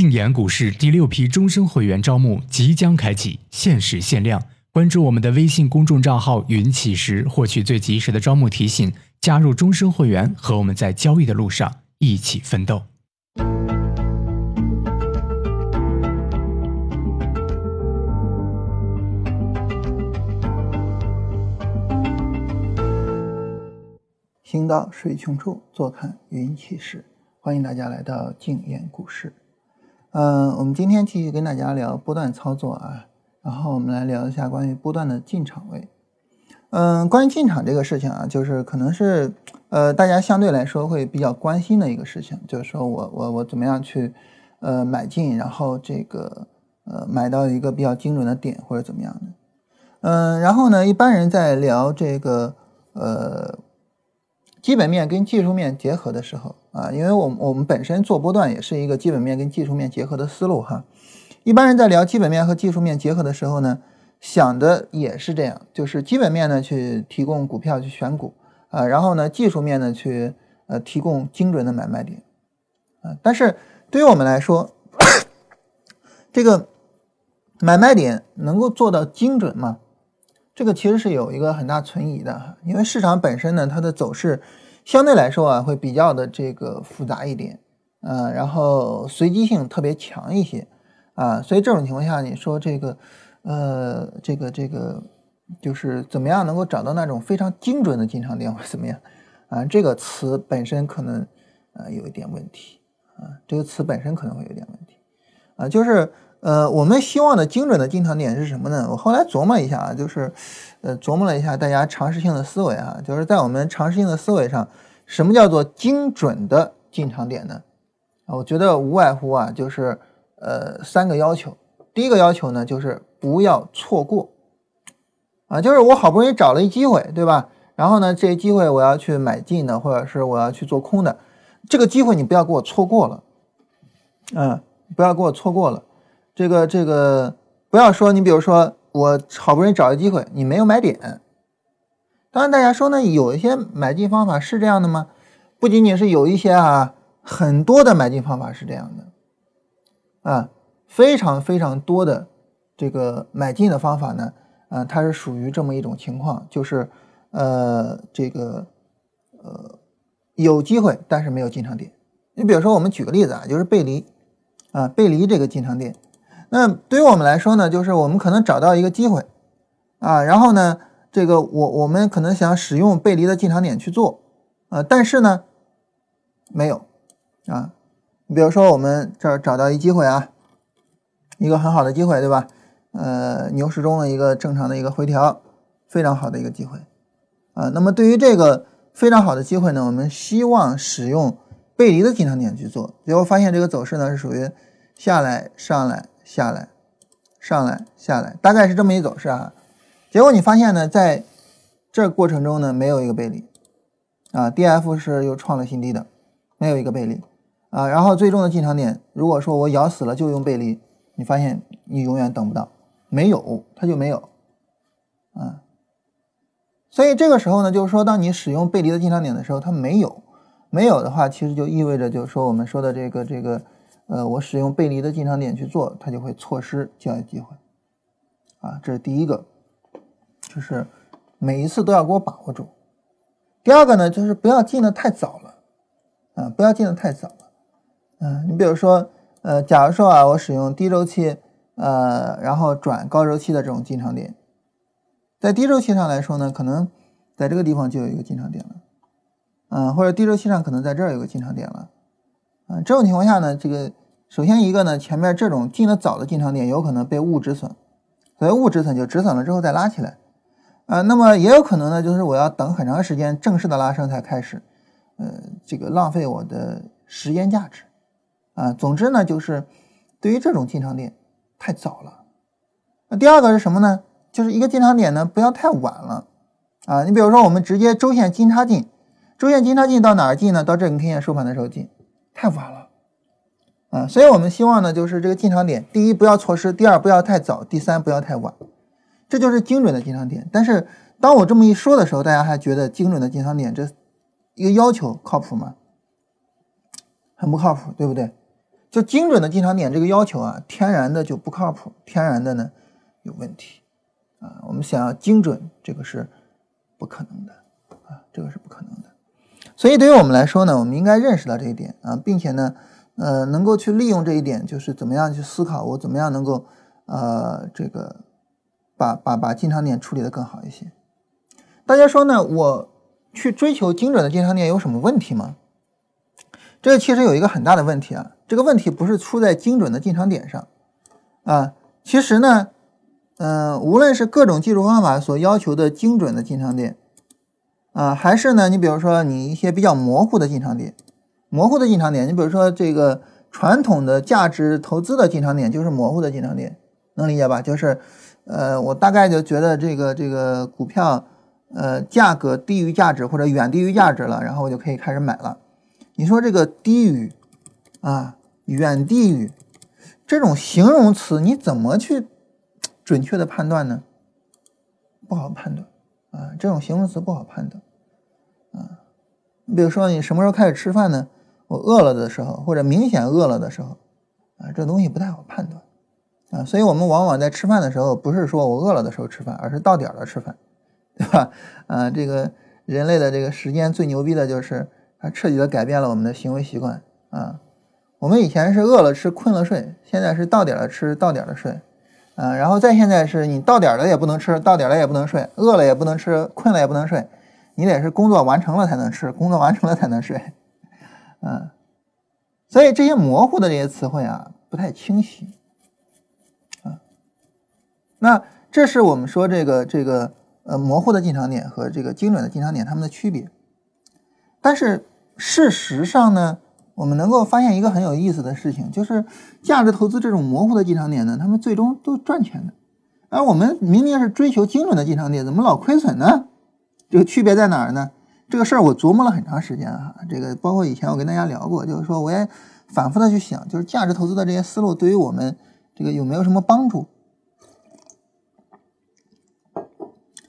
静研股市第六批终身会员招募即将开启，限时限量。关注我们的微信公众账号“云起时”，获取最及时的招募提醒，加入终身会员，和我们在交易的路上一起奋斗。行到水穷处，坐看云起时。欢迎大家来到静言股市。嗯，我们今天继续跟大家聊波段操作啊，然后我们来聊一下关于波段的进场位。嗯，关于进场这个事情啊，就是可能是呃大家相对来说会比较关心的一个事情，就是说我我我怎么样去呃买进，然后这个呃买到一个比较精准的点或者怎么样的。嗯，然后呢，一般人在聊这个呃。基本面跟技术面结合的时候啊，因为我我们本身做波段也是一个基本面跟技术面结合的思路哈。一般人在聊基本面和技术面结合的时候呢，想的也是这样，就是基本面呢去提供股票去选股啊，然后呢技术面呢去呃提供精准的买卖点啊。但是对于我们来说，这个买卖点能够做到精准吗？这个其实是有一个很大存疑的，因为市场本身呢，它的走势相对来说啊，会比较的这个复杂一点，呃，然后随机性特别强一些，啊，所以这种情况下，你说这个，呃，这个这个就是怎么样能够找到那种非常精准的进场点或怎么样，啊，这个词本身可能呃有一点问题，啊，这个词本身可能会有点问题，啊，就是。呃，我们希望的精准的进场点是什么呢？我后来琢磨一下啊，就是，呃，琢磨了一下大家常识性的思维啊，就是在我们常识性的思维上，什么叫做精准的进场点呢？啊，我觉得无外乎啊，就是呃三个要求。第一个要求呢，就是不要错过，啊，就是我好不容易找了一机会，对吧？然后呢，这机会我要去买进的，或者是我要去做空的，这个机会你不要给我错过了，嗯，不要给我错过了。这个这个不要说，你比如说我好不容易找个机会，你没有买点。当然，大家说呢，有一些买进方法是这样的吗？不仅仅是有一些啊，很多的买进方法是这样的啊，非常非常多的这个买进的方法呢，啊，它是属于这么一种情况，就是呃，这个呃有机会，但是没有进场点。你比如说，我们举个例子啊，就是背离啊，背离这个进场点。那对于我们来说呢，就是我们可能找到一个机会，啊，然后呢，这个我我们可能想使用背离的进场点去做，啊，但是呢，没有，啊，你比如说我们这儿找到一机会啊，一个很好的机会，对吧？呃，牛市中的一个正常的一个回调，非常好的一个机会，啊，那么对于这个非常好的机会呢，我们希望使用背离的进场点去做，结果发现这个走势呢是属于下来上来。下来，上来，下来，大概是这么一走势啊。结果你发现呢，在这过程中呢，没有一个背离啊，D F 是又创了新低的，没有一个背离啊。然后最终的进场点，如果说我咬死了就用背离，你发现你永远等不到，没有，它就没有啊。所以这个时候呢，就是说，当你使用背离的进场点的时候，它没有，没有的话，其实就意味着就是说我们说的这个这个。呃，我使用背离的进场点去做，它就会错失交易机会，啊，这是第一个，就是每一次都要给我把握住。第二个呢，就是不要进的太早了，啊，不要进的太早了，嗯，你比如说，呃，假如说啊，我使用低周期，呃，然后转高周期的这种进场点，在低周期上来说呢，可能在这个地方就有一个进场点了，嗯，或者低周期上可能在这儿有个进场点了。啊，这种情况下呢，这个首先一个呢，前面这种进的早的进场点有可能被误止损，所以误止损就止损了之后再拉起来，啊，那么也有可能呢，就是我要等很长时间正式的拉升才开始，呃，这个浪费我的时间价值，啊，总之呢，就是对于这种进场点太早了。那第二个是什么呢？就是一个进场点呢不要太晚了，啊，你比如说我们直接周线金叉进，周线金叉进到哪儿进呢？到这根 K 线收盘的时候进。太晚了，啊，所以我们希望呢，就是这个进场点，第一不要错失，第二不要太早，第三不要太晚，这就是精准的进场点。但是当我这么一说的时候，大家还觉得精准的进场点这一个要求靠谱吗？很不靠谱，对不对？就精准的进场点这个要求啊，天然的就不靠谱，天然的呢有问题啊。我们想要精准，这个是不可能的啊，这个是不可能的。所以对于我们来说呢，我们应该认识到这一点啊，并且呢，呃，能够去利用这一点，就是怎么样去思考，我怎么样能够呃这个把把把进场点处理的更好一些。大家说呢，我去追求精准的进场点有什么问题吗？这个其实有一个很大的问题啊，这个问题不是出在精准的进场点上啊，其实呢，嗯，无论是各种技术方法所要求的精准的进场点啊，还是呢，你比如说你一些比较模糊的进场点，模糊的进场点，你比如说这个传统的价值投资的进场点就是模糊的进场点，能理解吧？就是，呃，我大概就觉得这个这个股票，呃，价格低于价值或者远低于价值了，然后我就可以开始买了。你说这个低于啊，远低于这种形容词，你怎么去准确的判断呢？不好判断啊，这种形容词不好判断啊。你比如说，你什么时候开始吃饭呢？我饿了的时候，或者明显饿了的时候啊，这东西不太好判断啊。所以我们往往在吃饭的时候，不是说我饿了的时候吃饭，而是到点了吃饭，对吧？啊，这个人类的这个时间最牛逼的就是。它彻底的改变了我们的行为习惯啊！我们以前是饿了吃，困了睡，现在是到点了吃，到点了睡，嗯，然后再现在是你到点了也不能吃，到点了也不能睡，饿了也不能吃，困了也不能睡，你得是工作完成了才能吃，工作完成了才能睡，嗯，所以这些模糊的这些词汇啊，不太清晰啊。那这是我们说这个这个呃模糊的进场点和这个精准的进场点它们的区别。但是事实上呢，我们能够发现一个很有意思的事情，就是价值投资这种模糊的进场点呢，他们最终都赚钱的，而我们明明是追求精准的进场点，怎么老亏损呢？这个区别在哪儿呢？这个事儿我琢磨了很长时间啊，这个包括以前我跟大家聊过，就是说我也反复的去想，就是价值投资的这些思路对于我们这个有没有什么帮助？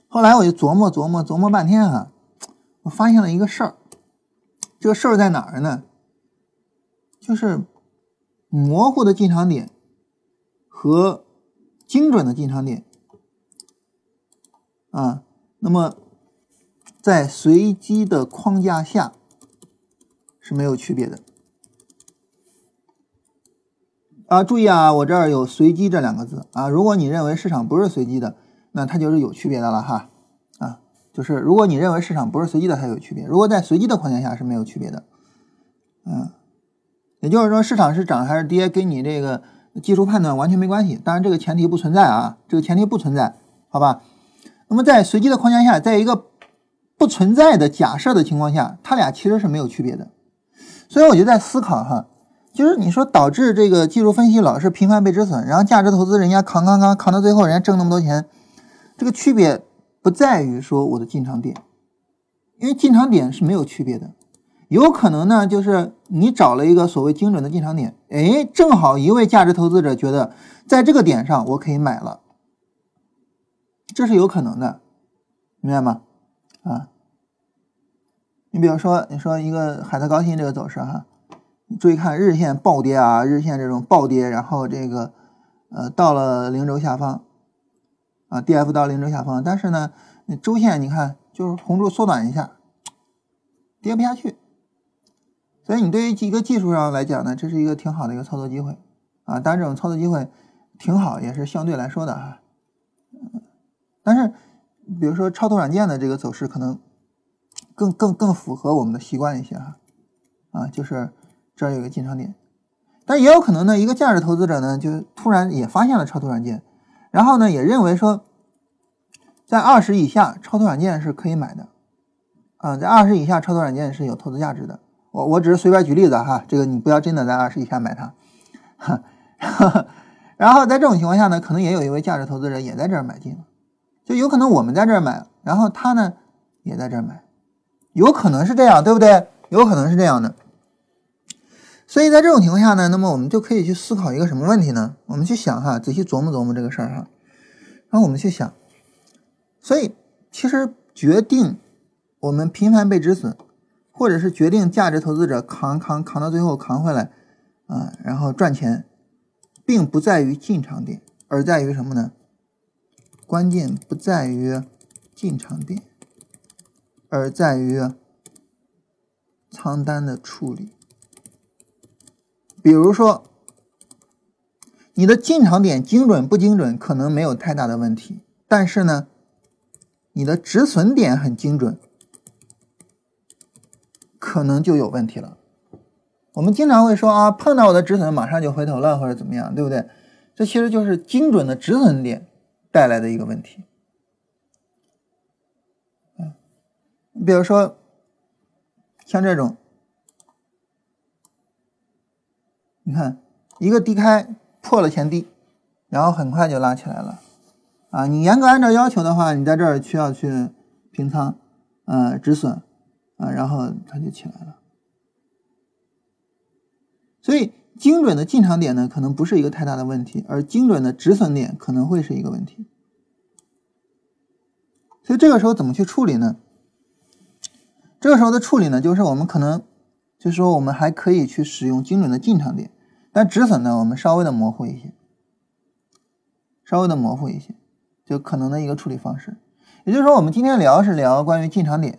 后来我就琢磨琢磨琢磨半天啊，我发现了一个事儿。这个事儿在哪儿呢？就是模糊的进场点和精准的进场点啊。那么在随机的框架下是没有区别的啊。注意啊，我这儿有“随机”这两个字啊。如果你认为市场不是随机的，那它就是有区别的了哈。啊就是如果你认为市场不是随机的，它有区别；如果在随机的框架下是没有区别的。嗯，也就是说，市场是涨还是跌，跟你这个技术判断完全没关系。当然，这个前提不存在啊，这个前提不存在，好吧？那么在随机的框架下，在一个不存在的假设的情况下，它俩其实是没有区别的。所以我就在思考哈，就是你说导致这个技术分析老是频繁被止损，然后价值投资人家扛扛扛扛到最后，人家挣那么多钱，这个区别。不在于说我的进场点，因为进场点是没有区别的，有可能呢，就是你找了一个所谓精准的进场点，哎，正好一位价值投资者觉得在这个点上我可以买了，这是有可能的，明白吗？啊，你比如说，你说一个海特高新这个走势哈，你注意看日线暴跌啊，日线这种暴跌，然后这个呃到了零轴下方。啊，D F 到零轴下方，但是呢，周线你看就是红柱缩短一下，跌不下去，所以你对于一个技术上来讲呢，这是一个挺好的一个操作机会啊。当然，这种操作机会挺好，也是相对来说的哈。但是，比如说超图软件的这个走势，可能更更更符合我们的习惯一些哈。啊，就是这儿有个进场点，但也有可能呢，一个价值投资者呢，就突然也发现了超图软件。然后呢，也认为说，在二十以下超图软件是可以买的，啊，在二十以下超图软件是有投资价值的。我我只是随便举例子哈，这个你不要真的在二十以下买它。哈，然后在这种情况下呢，可能也有一位价值投资人也在这儿买进了，就有可能我们在这儿买，然后他呢也在这儿买，有可能是这样，对不对？有可能是这样的。所以在这种情况下呢，那么我们就可以去思考一个什么问题呢？我们去想哈，仔细琢磨琢磨这个事儿哈。然后我们去想，所以其实决定我们频繁被止损，或者是决定价值投资者扛扛扛到最后扛回来啊，然后赚钱，并不在于进场点，而在于什么呢？关键不在于进场点，而在于仓单的处理。比如说，你的进场点精准不精准，可能没有太大的问题，但是呢，你的止损点很精准，可能就有问题了。我们经常会说啊，碰到我的止损马上就回头了，或者怎么样，对不对？这其实就是精准的止损点。带来的一个问题，嗯，比如说像这种，你看一个低开破了前低，然后很快就拉起来了，啊，你严格按照要求的话，你在这儿需要去平仓，呃，止损，啊，然后它就起来了。所以。精准的进场点呢，可能不是一个太大的问题，而精准的止损点可能会是一个问题。所以这个时候怎么去处理呢？这个时候的处理呢，就是我们可能就是说，我们还可以去使用精准的进场点，但止损呢，我们稍微的模糊一些，稍微的模糊一些，就可能的一个处理方式。也就是说，我们今天聊是聊关于进场点，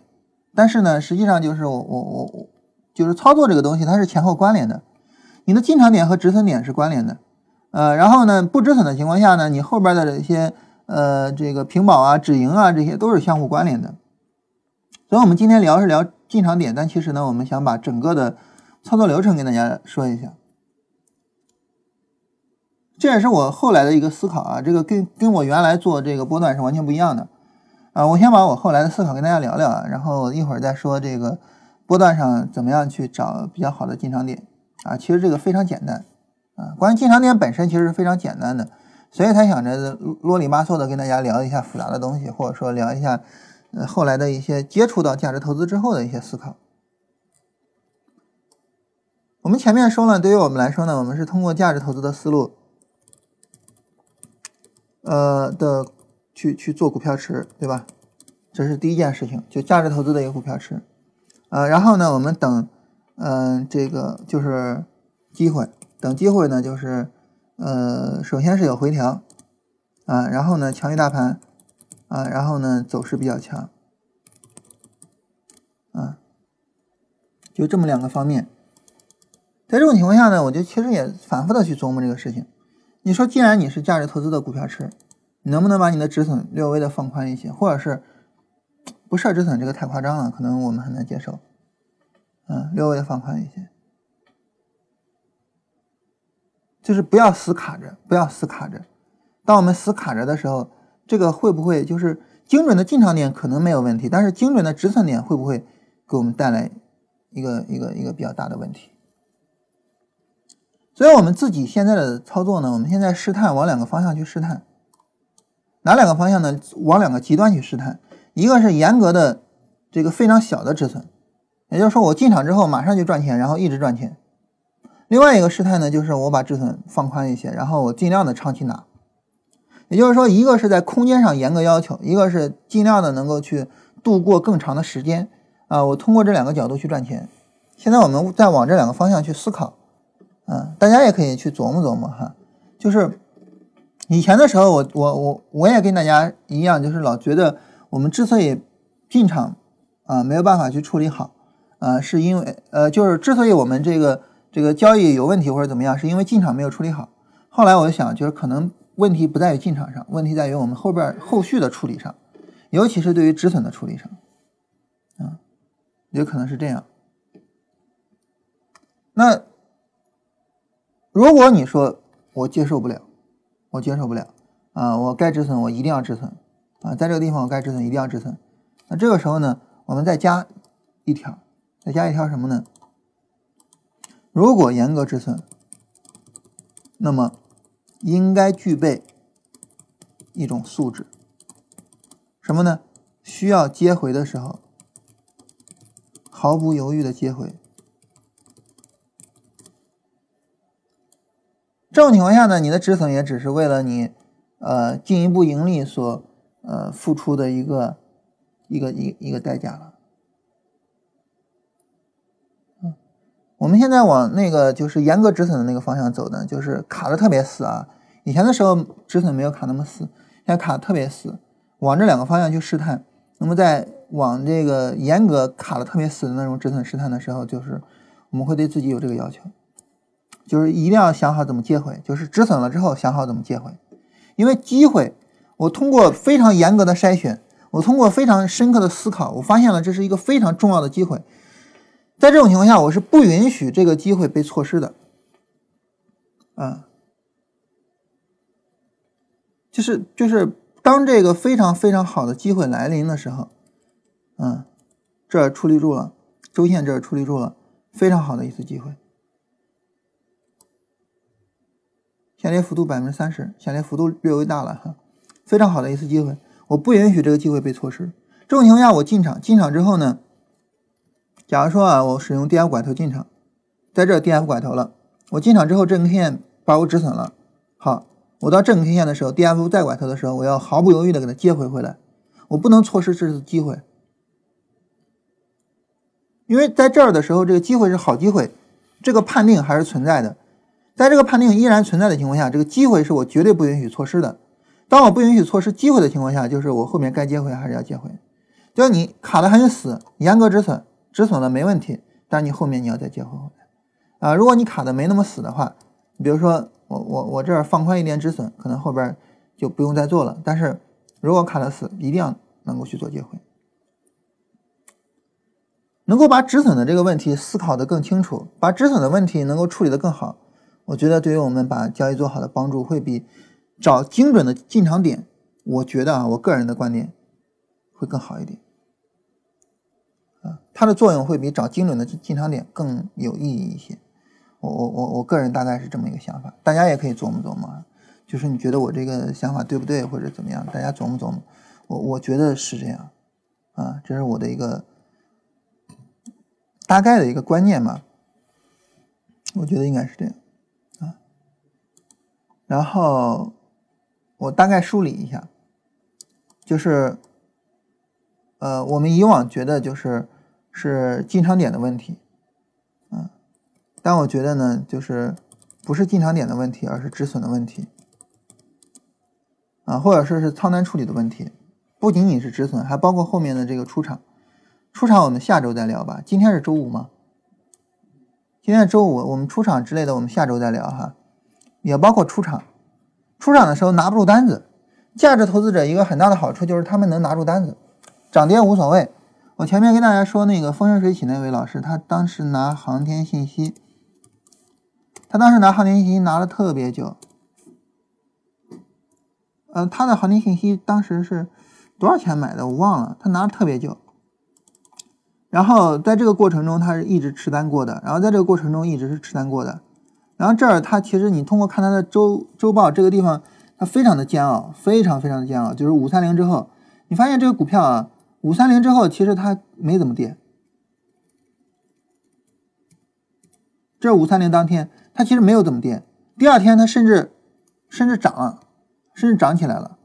但是呢，实际上就是我我我我就是操作这个东西，它是前后关联的。你的进场点和止损点是关联的，呃，然后呢，不止损的情况下呢，你后边的这些呃这个平保啊、止盈啊，这些都是相互关联的。所以，我们今天聊是聊进场点，但其实呢，我们想把整个的操作流程跟大家说一下。这也是我后来的一个思考啊，这个跟跟我原来做这个波段是完全不一样的啊。我先把我后来的思考跟大家聊聊啊，然后一会儿再说这个波段上怎么样去找比较好的进场点。啊，其实这个非常简单，啊，关于进场点本身其实是非常简单的，所以才想着啰里吧嗦的跟大家聊一下复杂的东西，或者说聊一下，后来的一些接触到价值投资之后的一些思考。我们前面说了，对于我们来说呢，我们是通过价值投资的思路，呃的去去做股票池，对吧？这是第一件事情，就价值投资的一个股票池，呃，然后呢，我们等。嗯，这个就是机会，等机会呢，就是呃，首先是有回调啊，然后呢强于大盘啊，然后呢走势比较强啊，就这么两个方面。在这种情况下呢，我就其实也反复的去琢磨这个事情。你说，既然你是价值投资的股票池，你能不能把你的止损略微的放宽一些，或者是不设止损？这个太夸张了，可能我们很难接受。嗯，略微的放宽一些，就是不要死卡着，不要死卡着。当我们死卡着的时候，这个会不会就是精准的进场点可能没有问题，但是精准的止损点会不会给我们带来一个一个一个比较大的问题？所以，我们自己现在的操作呢，我们现在试探往两个方向去试探，哪两个方向呢？往两个极端去试探，一个是严格的这个非常小的止损。也就是说，我进场之后马上就赚钱，然后一直赚钱。另外一个试探呢，就是我把止损放宽一些，然后我尽量的长期拿。也就是说，一个是在空间上严格要求，一个是尽量的能够去度过更长的时间啊。我通过这两个角度去赚钱。现在我们再往这两个方向去思考，啊，大家也可以去琢磨琢磨哈。就是以前的时候，我我我我也跟大家一样，就是老觉得我们之所以进场啊没有办法去处理好。啊，是因为呃，就是之所以我们这个这个交易有问题或者怎么样，是因为进场没有处理好。后来我就想，就是可能问题不在于进场上，问题在于我们后边后续的处理上，尤其是对于止损的处理上，啊，有可能是这样。那如果你说我接受不了，我接受不了啊，我该止损我一定要止损啊，在这个地方我该止损一定要止损。那这个时候呢，我们再加一条。再加一条什么呢？如果严格止损，那么应该具备一种素质，什么呢？需要接回的时候，毫不犹豫的接回。这种情况下呢，你的止损也只是为了你呃进一步盈利所呃付出的一个一个一一个代价了。我们现在往那个就是严格止损的那个方向走呢，就是卡的特别死啊。以前的时候止损没有卡那么死，现在卡的特别死，往这两个方向去试探。那么在往这个严格卡的特别死的那种止损试探的时候，就是我们会对自己有这个要求，就是一定要想好怎么接回，就是止损了之后想好怎么接回，因为机会，我通过非常严格的筛选，我通过非常深刻的思考，我发现了这是一个非常重要的机会。在这种情况下，我是不允许这个机会被错失的，啊，就是就是当这个非常非常好的机会来临的时候，嗯，这儿出立住了，周线这儿出立住了，非常好的一次机会，下跌幅度百分之三十，下跌幅度略微大了哈，非常好的一次机会，我不允许这个机会被错失。这种情况下，我进场，进场之后呢？假如说啊，我使用 D F 拐头进场，在这 D F 拐头了，我进场之后，这根 K 线把我止损了。好，我到正 K 线的时候，D F 再拐头的时候，我要毫不犹豫的给它接回回来，我不能错失这次机会，因为在这儿的时候，这个机会是好机会，这个判定还是存在的，在这个判定依然存在的情况下，这个机会是我绝对不允许错失的。当我不允许错失机会的情况下，就是我后面该接回还是要接回，就你卡的很死，严格止损。止损了没问题，但是你后面你要再接回回来啊！如果你卡的没那么死的话，你比如说我我我这儿放宽一点止损，可能后边就不用再做了。但是如果卡的死，一定要能够去做接回，能够把止损的这个问题思考的更清楚，把止损的问题能够处理的更好，我觉得对于我们把交易做好的帮助会比找精准的进场点，我觉得啊，我个人的观点会更好一点。啊，它的作用会比找精准的进场点更有意义一些。我我我我个人大概是这么一个想法，大家也可以琢磨琢磨。就是你觉得我这个想法对不对，或者怎么样？大家琢磨琢磨。我我觉得是这样。啊，这是我的一个大概的一个观念嘛。我觉得应该是这样。然后我大概梳理一下，就是。呃，我们以往觉得就是是进场点的问题，嗯，但我觉得呢，就是不是进场点的问题，而是止损的问题，啊，或者说是仓单处理的问题，不仅仅是止损，还包括后面的这个出场。出场我们下周再聊吧，今天是周五吗？今天是周五，我们出场之类的，我们下周再聊哈。也包括出场，出场的时候拿不住单子，价值投资者一个很大的好处就是他们能拿住单子。涨跌无所谓。我前面跟大家说那个风生水起那位老师，他当时拿航天信息，他当时拿航天信息拿了特别久。呃，他的航天信息当时是多少钱买的？我忘了。他拿了特别久。然后在这个过程中，他是一直持单过的。然后在这个过程中一直是持单过的。然后这儿它其实你通过看它的周周报，这个地方它非常的煎熬，非常非常的煎熬。就是五三零之后，你发现这个股票啊。五三零之后，其实它没怎么跌。这是五三零当天，它其实没有怎么跌。第二天，它甚至甚至涨了，甚至涨起来了，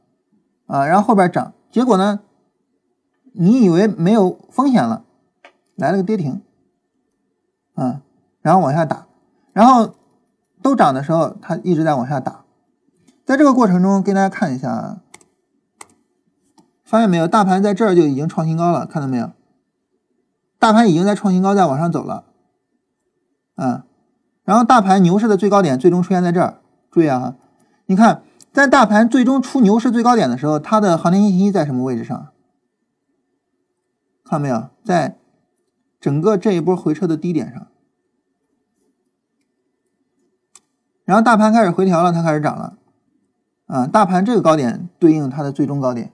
啊，然后后边涨，结果呢，你以为没有风险了，来了个跌停，嗯，然后往下打，然后都涨的时候，它一直在往下打。在这个过程中，给大家看一下。发现没有，大盘在这儿就已经创新高了，看到没有？大盘已经在创新高，在往上走了，嗯，然后大盘牛市的最高点最终出现在这儿，注意啊，你看，在大盘最终出牛市最高点的时候，它的行情信息在什么位置上？看到没有，在整个这一波回撤的低点上，然后大盘开始回调了，它开始涨了，啊，大盘这个高点对应它的最终高点。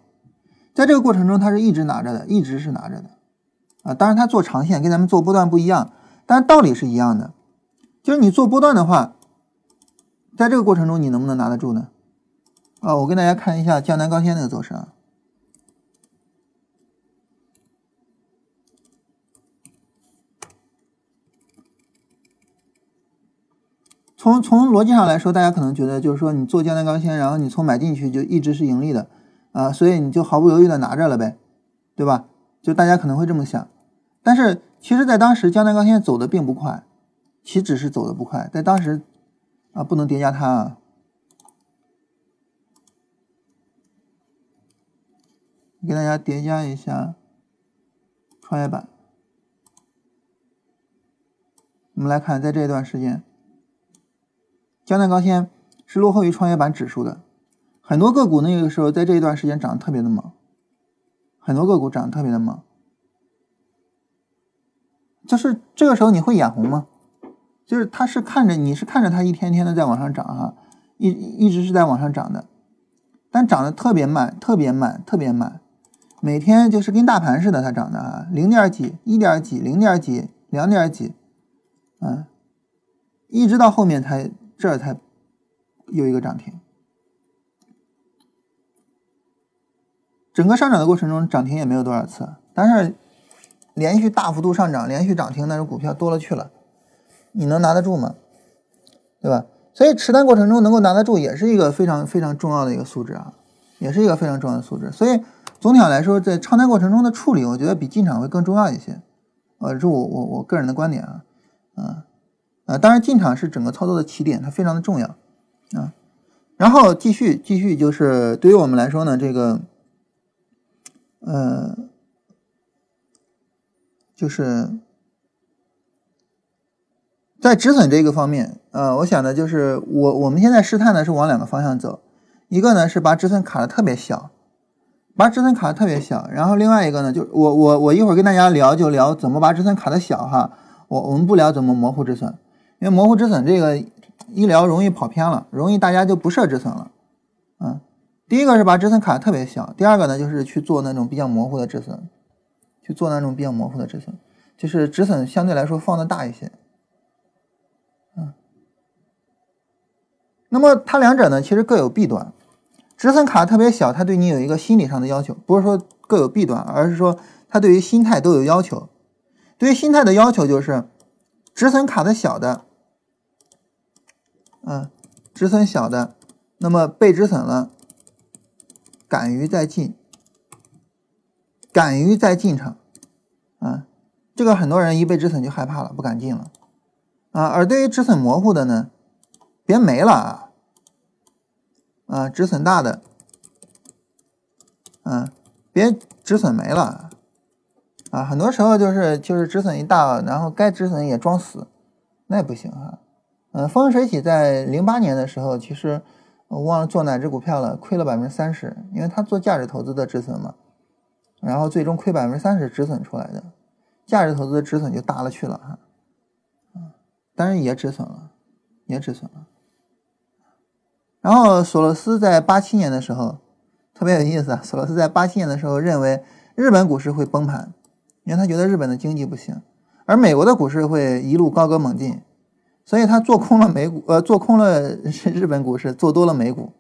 在这个过程中，它是一直拿着的，一直是拿着的，啊，当然它做长线跟咱们做波段不一样，但是道理是一样的，就是你做波段的话，在这个过程中你能不能拿得住呢？啊，我跟大家看一下江南高新那个走势啊，从从逻辑上来说，大家可能觉得就是说你做江南钢纤，然后你从买进去就一直是盈利的。啊，所以你就毫不犹豫的拿着了呗，对吧？就大家可能会这么想，但是其实，在当时江南钢纤走的并不快，岂止是走的不快，在当时啊不能叠加它啊。给大家叠加一下创业板。我们来看，在这一段时间，江南高新是落后于创业板指数的，很多个股那个时候在这一段时间涨得特别的猛，很多个股涨得特别的猛。就是这个时候你会眼红吗？就是它是看着你是看着它一天天的在往上涨哈，一一直是在往上涨的，但涨得特别慢，特别慢，特别慢。每天就是跟大盘似的，它涨的啊，零点几、一点几、零点几、两点几，嗯，一直到后面才这儿才有一个涨停。整个上涨的过程中，涨停也没有多少次，但是连续大幅度上涨、连续涨停那种股票多了去了，你能拿得住吗？对吧？所以持单过程中能够拿得住，也是一个非常非常重要的一个素质啊，也是一个非常重要的素质。所以。总体上来说，在长单过程中的处理，我觉得比进场会更重要一些。呃，这我我我个人的观点啊，啊，呃，当然进场是整个操作的起点，它非常的重要啊。然后继续继续，就是对于我们来说呢，这个，呃，就是在止损这个方面，呃，我想呢，就是我我们现在试探呢是往两个方向走，一个呢是把止损卡的特别小。把止损卡的特别小，然后另外一个呢，就我我我一会儿跟大家聊，就聊怎么把止损卡的小哈。我我们不聊怎么模糊止损，因为模糊止损这个医疗容易跑偏了，容易大家就不设止损了。嗯，第一个是把止损卡特别小，第二个呢就是去做那种比较模糊的止损，去做那种比较模糊的止损，就是止损相对来说放的大一些。嗯，那么它两者呢其实各有弊端。止损卡特别小，它对你有一个心理上的要求，不是说各有弊端，而是说它对于心态都有要求。对于心态的要求就是，止损卡的小的，嗯，止损小的，那么被止损了，敢于再进，敢于再进场，啊，这个很多人一被止损就害怕了，不敢进了，啊，而对于止损模糊的呢，别没了啊。啊，止损大的，嗯，别止损没了，啊，很多时候就是就是止损一大，然后该止损也装死，那也不行啊。嗯，风生水起在零八年的时候，其实我忘了做哪只股票了，亏了百分之三十，因为他做价值投资的止损嘛，然后最终亏百分之三十止损出来的，价值投资的止损就大了去了哈，嗯，当然也止损了，也止损了。然后索罗斯在八七年的时候特别有意思啊，索罗斯在八七年的时候认为日本股市会崩盘，因为他觉得日本的经济不行，而美国的股市会一路高歌猛进，所以他做空了美股，呃，做空了日本股市，做多了美股。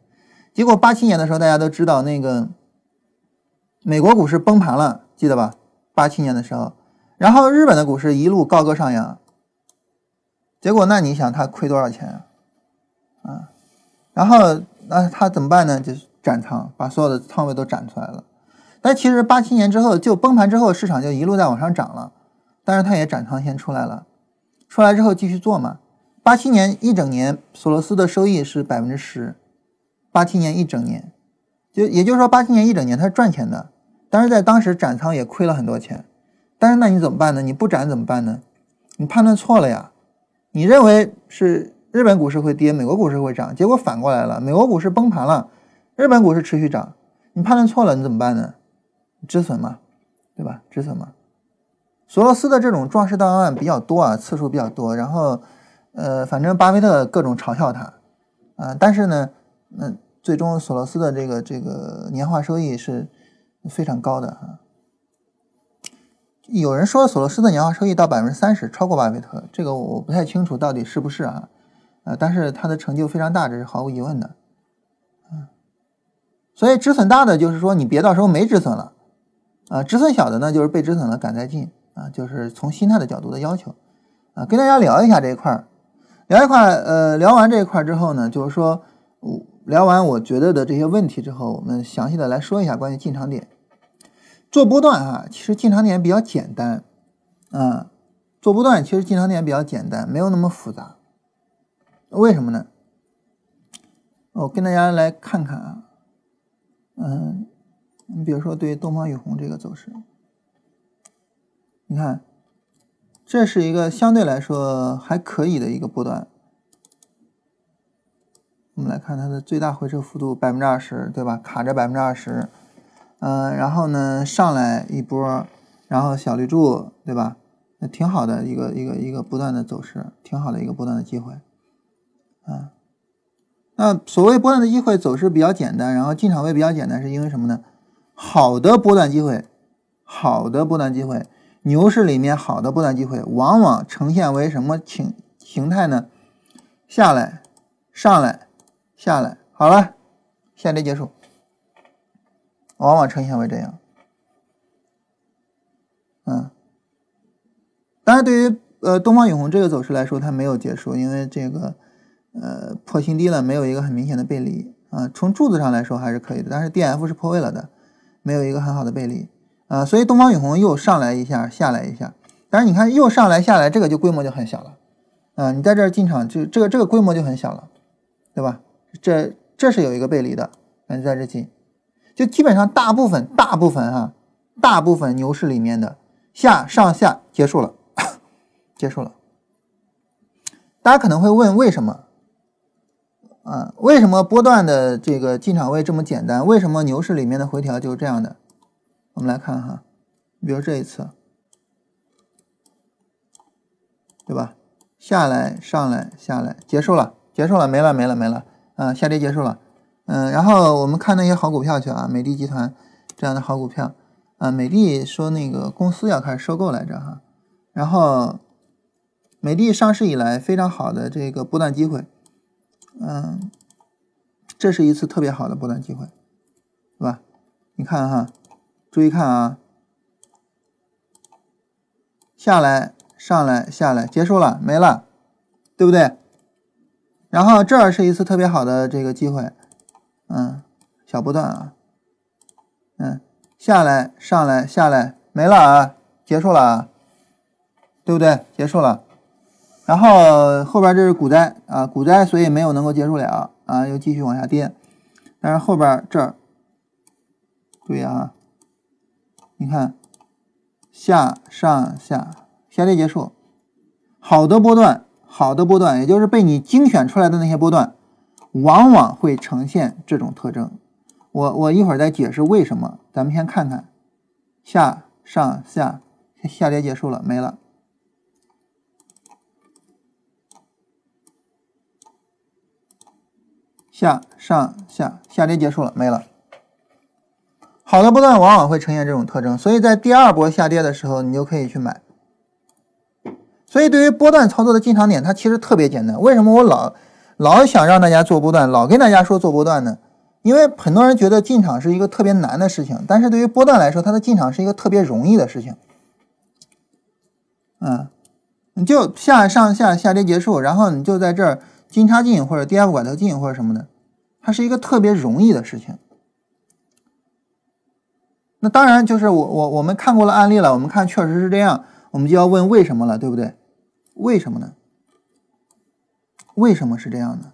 结果八七年的时候，大家都知道那个美国股市崩盘了，记得吧？八七年的时候，然后日本的股市一路高歌上扬，结果那你想他亏多少钱啊？啊？然后那他怎么办呢？就是斩仓，把所有的仓位都斩出来了。但其实八七年之后就崩盘之后，市场就一路在往上涨了，但是他也斩仓先出来了。出来之后继续做嘛。八七年一整年，索罗斯的收益是百分之十。八七年一整年，就也就是说八七年一整年他是赚钱的，但是在当时斩仓也亏了很多钱。但是那你怎么办呢？你不斩怎么办呢？你判断错了呀，你认为是。日本股市会跌，美国股市会涨，结果反过来了，美国股市崩盘了，日本股市持续涨，你判断错了，你怎么办呢？止损嘛，对吧？止损嘛。索罗斯的这种壮士档案比较多啊，次数比较多，然后，呃，反正巴菲特各种嘲笑他，啊，但是呢，那最终索罗斯的这个这个年化收益是非常高的啊。有人说索罗斯的年化收益到百分之三十，超过巴菲特，这个我不太清楚到底是不是啊。啊，但是他的成就非常大，这是毫无疑问的，嗯，所以止损大的就是说你别到时候没止损了，啊，止损小的呢就是被止损了赶再进，啊，就是从心态的角度的要求，啊，跟大家聊一下这一块儿，聊一块，呃，聊完这一块之后呢，就是说，聊完我觉得的这些问题之后，我们详细的来说一下关于进场点，做波段啊，其实进场点比较简单，啊。做波段其实进场点比较简单，没有那么复杂。为什么呢？我跟大家来看看啊，嗯，你比如说对东方雨虹这个走势，你看，这是一个相对来说还可以的一个波段。我们来看它的最大回撤幅度百分之二十，对吧？卡着百分之二十，嗯，然后呢上来一波，然后小绿柱，对吧？那挺好的一个一个一个不断的走势，挺好的一个波段的机会，啊。那所谓波段的机会走势比较简单，然后进场位比较简单，是因为什么呢？好的波段机会，好的波段机会，牛市里面好的波段机会，往往呈现为什么形形态呢？下来，上来，下来，好了，下跌结束，往往呈现为这样。嗯，当然，对于呃东方永红这个走势来说，它没有结束，因为这个。呃，破新低了，没有一个很明显的背离啊。从柱子上来说还是可以的，但是 D F 是破位了的，没有一个很好的背离啊。所以东方雨虹又上来一下，下来一下，但是你看又上来下来，这个就规模就很小了啊。你在这儿进场，就这个这个规模就很小了，对吧？这这是有一个背离的，你在这进，就基本上大部分大部分哈，大部分牛市里面的下上下结束了，结束了。大家可能会问为什么？啊，为什么波段的这个进场位这么简单？为什么牛市里面的回调就是这样的？我们来看哈，比如这一次，对吧？下来，上来，下来，结束了，结束了，没了，没了，没了，啊，下跌结束了。嗯，然后我们看那些好股票去啊，美的集团这样的好股票啊，美的说那个公司要开始收购来着哈，然后美的上市以来非常好的这个波段机会。嗯，这是一次特别好的波段机会，是吧？你看哈，注意看啊，下来，上来，下来，结束了，没了，对不对？然后这儿是一次特别好的这个机会，嗯，小波段啊，嗯，下来，上来，下来，没了啊，结束了啊，对不对？结束了。然后后边这是股灾啊，股灾，所以没有能够结束了啊，又继续往下跌。但是后边这儿，注意啊，你看下上下下跌结束，好的波段，好的波段，也就是被你精选出来的那些波段，往往会呈现这种特征。我我一会儿再解释为什么，咱们先看看下上下下跌结束了，没了。下上下下跌结束了，没了。好的波段往往会呈现这种特征，所以在第二波下跌的时候，你就可以去买。所以对于波段操作的进场点，它其实特别简单。为什么我老老想让大家做波段，老跟大家说做波段呢？因为很多人觉得进场是一个特别难的事情，但是对于波段来说，它的进场是一个特别容易的事情。嗯，你就下上下下跌结束，然后你就在这儿。金叉进或者 D F 拐头进或者什么的，它是一个特别容易的事情。那当然就是我我我们看过了案例了，我们看确实是这样，我们就要问为什么了，对不对？为什么呢？为什么是这样的？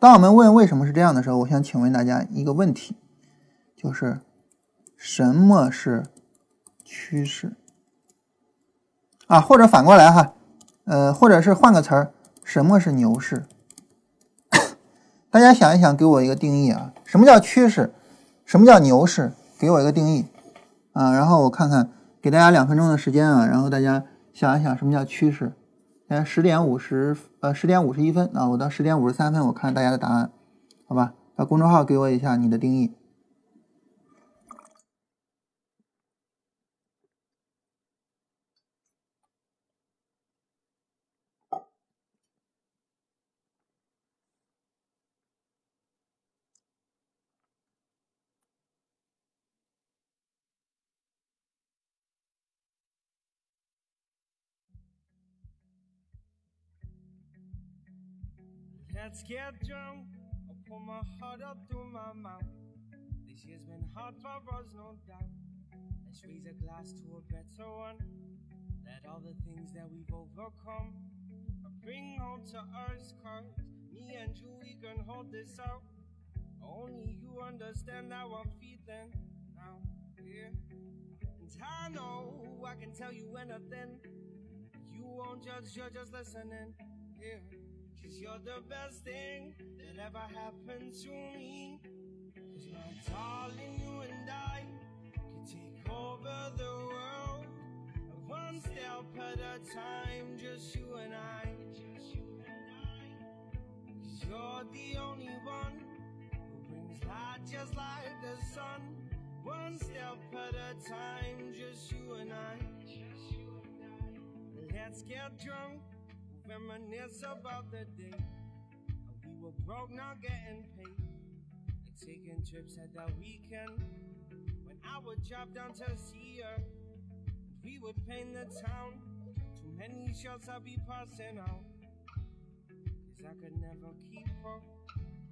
当我们问为什么是这样的时候，我想请问大家一个问题，就是什么是趋势啊？或者反过来哈，呃，或者是换个词儿。什么是牛市？大家想一想，给我一个定义啊！什么叫趋势？什么叫牛市？给我一个定义啊！然后我看看，给大家两分钟的时间啊，然后大家想一想什么叫趋势。现在十点五十，呃，十点五十一分啊，我到十点五十三分，我看大家的答案，好吧？把公众号给我一下你的定义。Let's get drunk. I'll my heart up through my mouth. This year's been hard for us, no doubt. Let's raise a glass to a better one. Let all the things that we've overcome bring home to us, cause me and you, we can hold this out. Only you understand how I'm feeling now, yeah. And I know I can tell you anything. You won't judge, you're just listening, yeah. Cause you're the best thing that ever happened to me. Cause my darling, you and I can take over the world. One step at a time, just you and I. Cause you're the only one who brings light just like the sun. One step at a time. Just you and I. Let's get drunk, reminisce about the day. We were broke, not getting paid. Like taking trips at the weekend. When I would drop down to see her. We would paint the town. Too many shots I'd be passing out. Cause I could never keep up.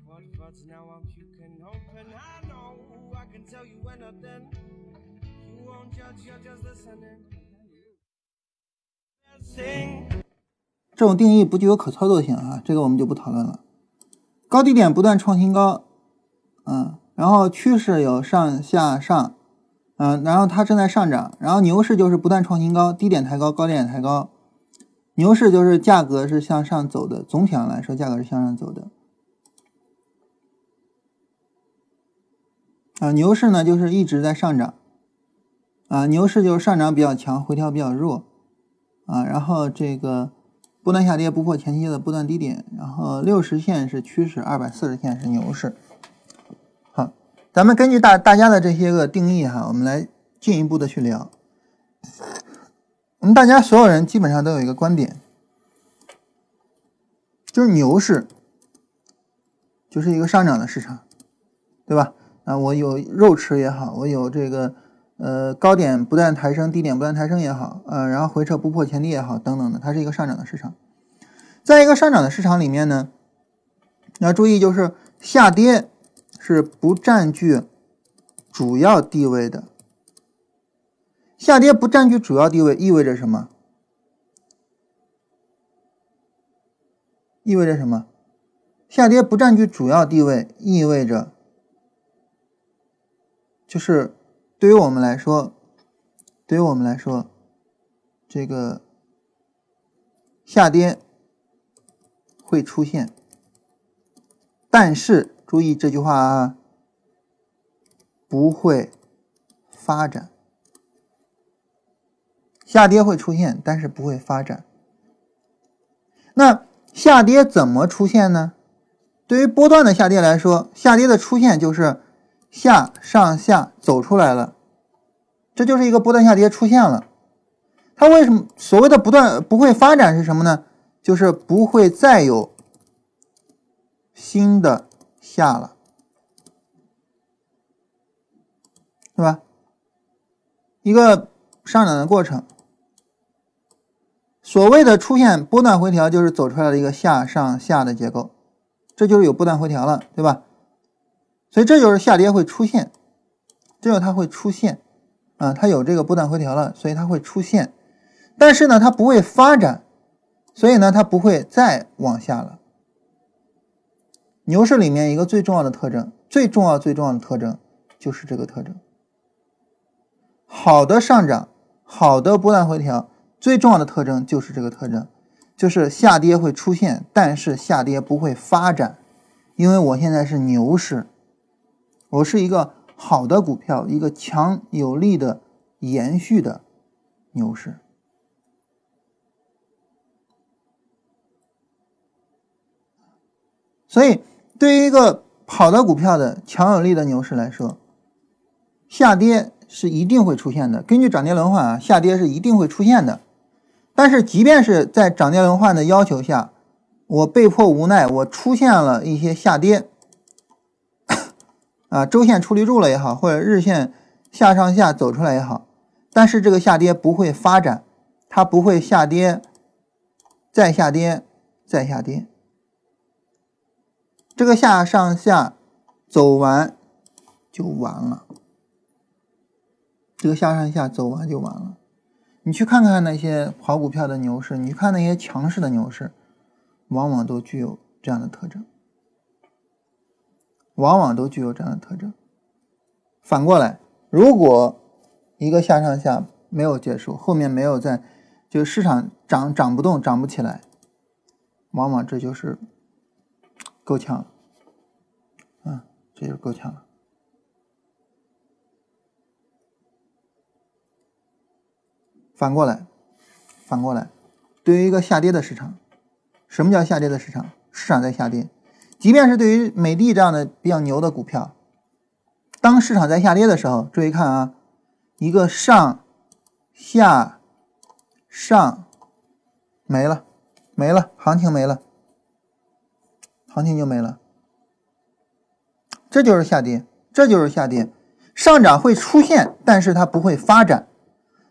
What thoughts now I'm puking open. I know I can tell you anything. You won't judge, you're just listening. Sing. 这种定义不具有可操作性啊，这个我们就不讨论了。高低点不断创新高，嗯，然后趋势有上下上，嗯，然后它正在上涨，然后牛市就是不断创新高，低点抬高，高点抬高。牛市就是价格是向上走的，总体上来说价格是向上走的。啊，牛市呢就是一直在上涨，啊，牛市就是上涨比较强，回调比较弱，啊，然后这个不断下跌不破前期的不断低点，然后六十线是趋势，二百四十线是牛市。好，咱们根据大大家的这些个定义哈，我们来进一步的去聊。我们大家所有人基本上都有一个观点，就是牛市就是一个上涨的市场，对吧？啊，我有肉吃也好，我有这个呃高点不断抬升，低点不断抬升也好，呃，然后回撤不破前低也好，等等的，它是一个上涨的市场。在一个上涨的市场里面呢，要注意就是下跌是不占据主要地位的。下跌不占据主要地位意味着什么？意味着什么？下跌不占据主要地位意味着。就是对于我们来说，对于我们来说，这个下跌会出现，但是注意这句话啊，不会发展。下跌会出现，但是不会发展。那下跌怎么出现呢？对于波段的下跌来说，下跌的出现就是。下上下走出来了，这就是一个波段下跌出现了。它为什么所谓的不断不会发展是什么呢？就是不会再有新的下了，对吧？一个上涨的过程，所谓的出现波段回调，就是走出来的一个下上下的结构，这就是有波段回调了，对吧？所以这就是下跌会出现，这就它会出现，啊，它有这个波段回调了，所以它会出现，但是呢，它不会发展，所以呢，它不会再往下了。牛市里面一个最重要的特征，最重要最重要的特征就是这个特征。好的上涨，好的波段回调，最重要的特征就是这个特征，就是下跌会出现，但是下跌不会发展，因为我现在是牛市。我是一个好的股票，一个强有力的延续的牛市。所以，对于一个好的股票的强有力的牛市来说，下跌是一定会出现的。根据涨跌轮换啊，下跌是一定会出现的。但是，即便是在涨跌轮换的要求下，我被迫无奈，我出现了一些下跌。啊，周线出立柱了也好，或者日线下上下走出来也好，但是这个下跌不会发展，它不会下跌，再下跌，再下跌。这个下上下走完就完了，这个下上下走完就完了。你去看看那些好股票的牛市，你看那些强势的牛市，往往都具有这样的特征，往往都具有这样的特征。反过来，如果一个下上下没有结束，后面没有在，就市场涨涨不动，涨不起来，往往这就是够呛了，啊，这就够呛了。反过来，反过来，对于一个下跌的市场，什么叫下跌的市场？市场在下跌，即便是对于美的这样的比较牛的股票，当市场在下跌的时候，注意看啊，一个上下上没了，没了，行情没了，行情就没了，这就是下跌，这就是下跌，上涨会出现，但是它不会发展。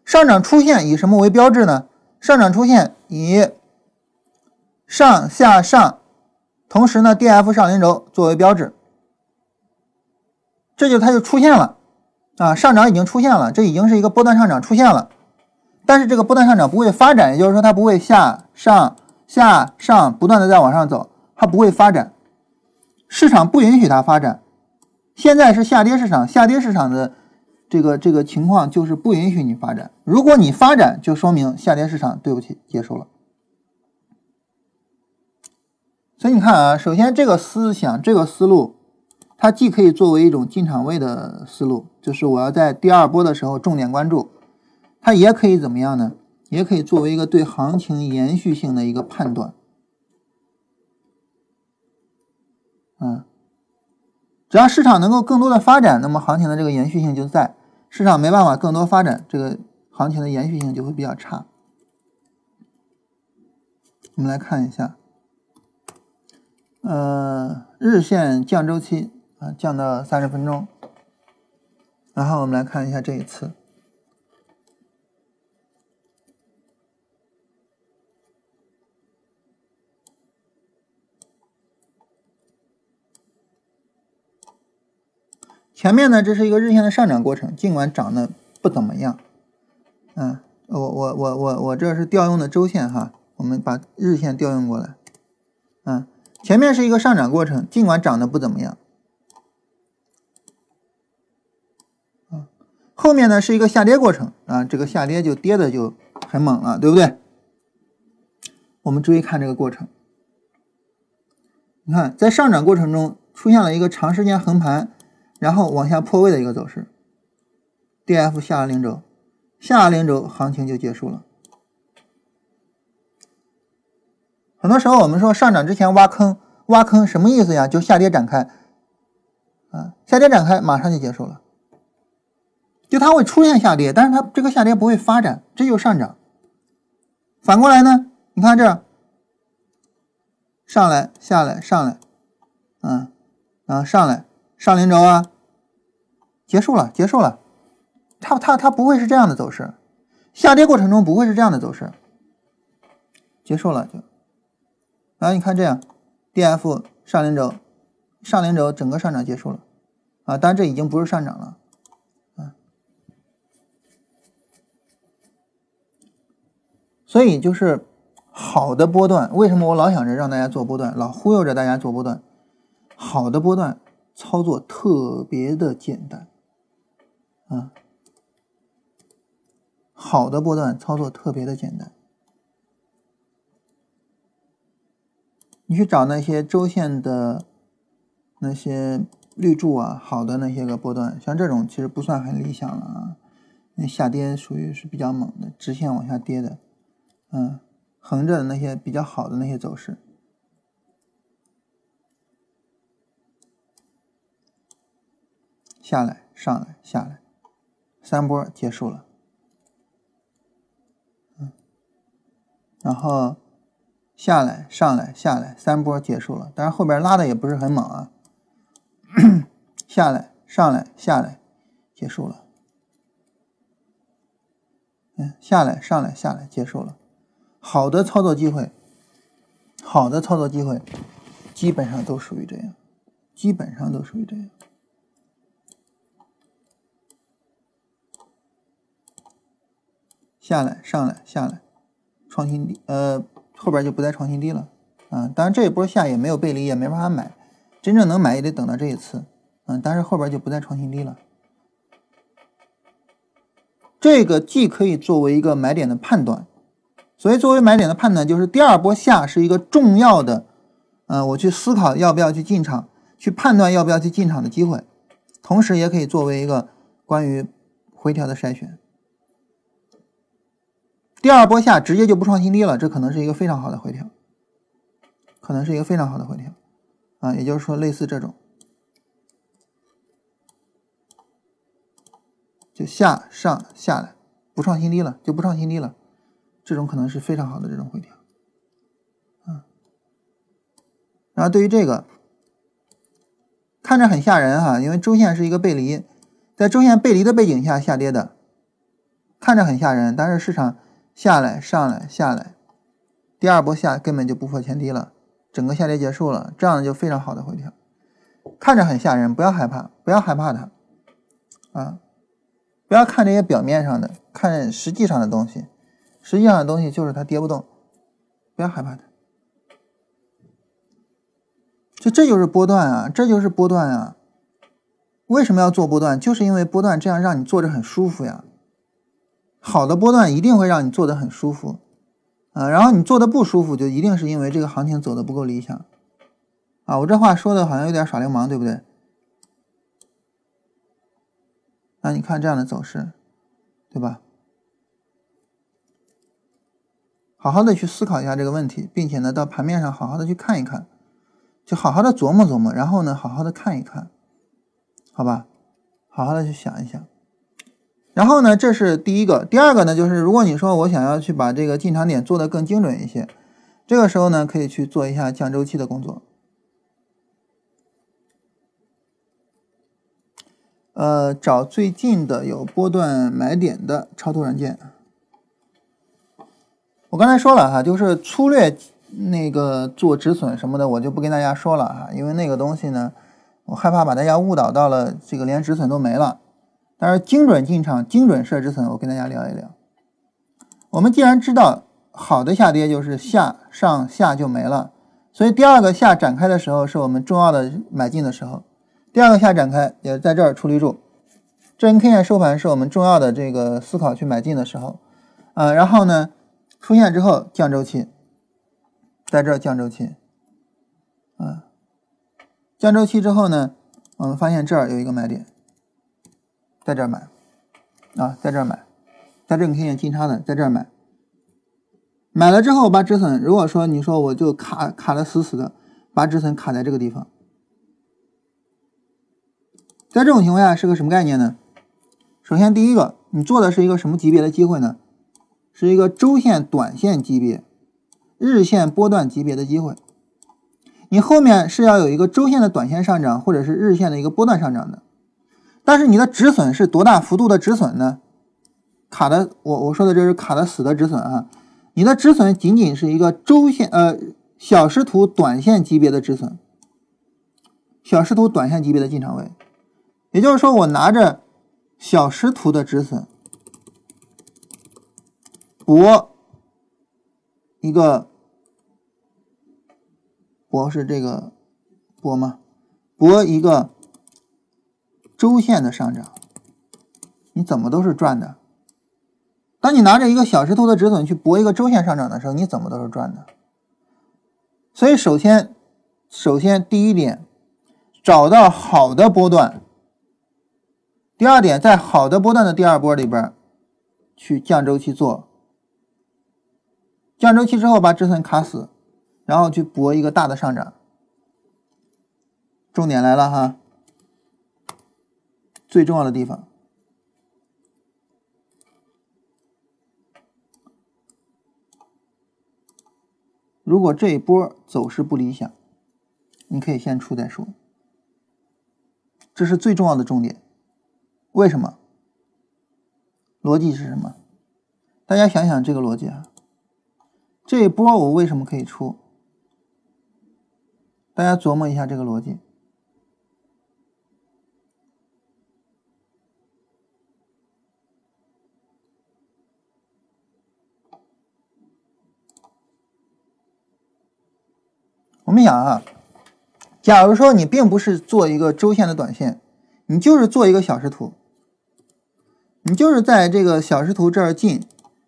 上涨出现以什么为标志呢？上涨出现以上下上，同时呢，D F 上零轴作为标志，这就它就出现了啊，上涨已经出现了，这已经是一个波段上涨出现了，但是这个波段上涨不会发展，也就是说它不会下上下上不断的在往上走，它不会发展，市场不允许它发展，现在是下跌市场，下跌市场的。这个这个情况就是不允许你发展。如果你发展，就说明下跌市场对不起结束了。所以你看啊，首先这个思想这个思路，它既可以作为一种进场位的思路，就是我要在第二波的时候重点关注；它也可以怎么样呢？也可以作为一个对行情延续性的一个判断。嗯，只要市场能够更多的发展，那么行情的这个延续性就在。市场没办法更多发展，这个行情的延续性就会比较差。我们来看一下，呃，日线降周期啊，降到三十分钟。然后我们来看一下这一次，前面呢，这是一个日线的上涨过程，尽管涨得不怎么样，嗯，我我我我我这是调用的周线哈，我们把日线调用过来，嗯，前面是一个上涨过程，尽管涨得不怎么样，啊，后面呢是一个下跌过程啊，这个下跌就跌的就很猛了，对不对？我们注意看这个过程，你看在上涨过程中出现了一个长时间横盘。然后往下破位的一个走势，D F 下了零轴，下了零轴，行情就结束了。很多时候我们说上涨之前挖坑，挖坑什么意思呀？就下跌展开，啊，下跌展开马上就结束了。就它会出现下跌，但是它这个下跌不会发展，这就是上涨。反过来呢？你看这，上来下来上来，嗯，然后上来。上零轴啊，结束了，结束了，它它它不会是这样的走势，下跌过程中不会是这样的走势，结束了就，然后你看这样，D F 上零轴，上零轴整个上涨结束了，啊，当然这已经不是上涨了，啊，所以就是好的波段，为什么我老想着让大家做波段，老忽悠着大家做波段，好的波段。操作特别的简单，啊，好的波段操作特别的简单。你去找那些周线的那些绿柱啊，好的那些个波段，像这种其实不算很理想了啊。那下跌属于是比较猛的，直线往下跌的，嗯，横着的那些比较好的那些走势。下来，上来，下来，三波结束了，嗯，然后下来，上来，下来，三波结束了，但是后边拉的也不是很猛啊，下来，上来，下来，结束了，嗯，下来，上来，下来，结束了，好的操作机会，好的操作机会，基本上都属于这样，基本上都属于这样。下来，上来，下来，创新低，呃，后边就不再创新低了啊。当然这一波下也没有背离，也没办法买，真正能买也得等到这一次，嗯，但是后边就不再创新低了。这个既可以作为一个买点的判断，所以作为买点的判断就是第二波下是一个重要的，嗯，我去思考要不要去进场，去判断要不要去进场的机会，同时也可以作为一个关于回调的筛选。第二波下直接就不创新低了，这可能是一个非常好的回调，可能是一个非常好的回调，啊，也就是说类似这种。就下上下来，不创新低了，就不创新低了，这种可能是非常好的这种回调，啊。然后对于这个，看着很吓人哈，因为周线是一个背离，在周线背离的背景下下跌的，看着很吓人。但是市场下来上来下来，第二波下根本就不破前低了，整个下跌结束了，这样就非常好的回调，看着很吓人，不要害怕，不要害怕它，啊。不要看这些表面上的，看实际上的东西。实际上的东西就是它跌不动，不要害怕它。就这就是波段啊，这就是波段啊。为什么要做波段？就是因为波段这样让你坐着很舒服呀。好的波段一定会让你做的很舒服啊，然后你做的不舒服，就一定是因为这个行情走的不够理想啊。我这话说的好像有点耍流氓，对不对？那你看这样的走势，对吧？好好的去思考一下这个问题，并且呢，到盘面上好好的去看一看，就好好的琢磨琢磨，然后呢，好好的看一看，好吧？好好的去想一想。然后呢，这是第一个，第二个呢，就是如果你说我想要去把这个进场点做得更精准一些，这个时候呢，可以去做一下降周期的工作。呃，找最近的有波段买点的超图软件。我刚才说了哈，就是粗略那个做止损什么的，我就不跟大家说了哈，因为那个东西呢，我害怕把大家误导到了这个连止损都没了。但是精准进场、精准设止损，我跟大家聊一聊。我们既然知道好的下跌就是下上下就没了，所以第二个下展开的时候是我们重要的买进的时候。第二个下展开也在这儿处理住，这根 K 线收盘是我们重要的这个思考去买进的时候，啊，然后呢出现之后降周期，在这儿降周期，啊，降周期之后呢，我们发现这儿有一个买点，在这儿买，啊，在这儿买，在这种 K 线金叉的在这儿买，买了之后把止损，如果说你说我就卡卡的死死的，把止损卡在这个地方。在这种情况下是个什么概念呢？首先，第一个，你做的是一个什么级别的机会呢？是一个周线、短线级别、日线波段级别的机会。你后面是要有一个周线的短线上涨，或者是日线的一个波段上涨的。但是你的止损是多大幅度的止损呢？卡的，我我说的这是卡的死的止损啊。你的止损仅仅是一个周线呃小时图短线级别的止损，小时图短线级别的进场位。也就是说，我拿着小时图的止损，博一个博是这个博吗？博一个周线的上涨，你怎么都是赚的。当你拿着一个小时图的止损去博一个周线上涨的时候，你怎么都是赚的。所以，首先，首先第一点，找到好的波段。第二点，在好的波段的第二波里边，去降周期做，降周期之后把止损卡死，然后去博一个大的上涨。重点来了哈，最重要的地方，如果这一波走势不理想，你可以先出再说，这是最重要的重点。为什么？逻辑是什么？大家想想这个逻辑啊，这一波我为什么可以出？大家琢磨一下这个逻辑。我们想啊，假如说你并不是做一个周线的短线，你就是做一个小时图，你就是在这个小时图这儿进，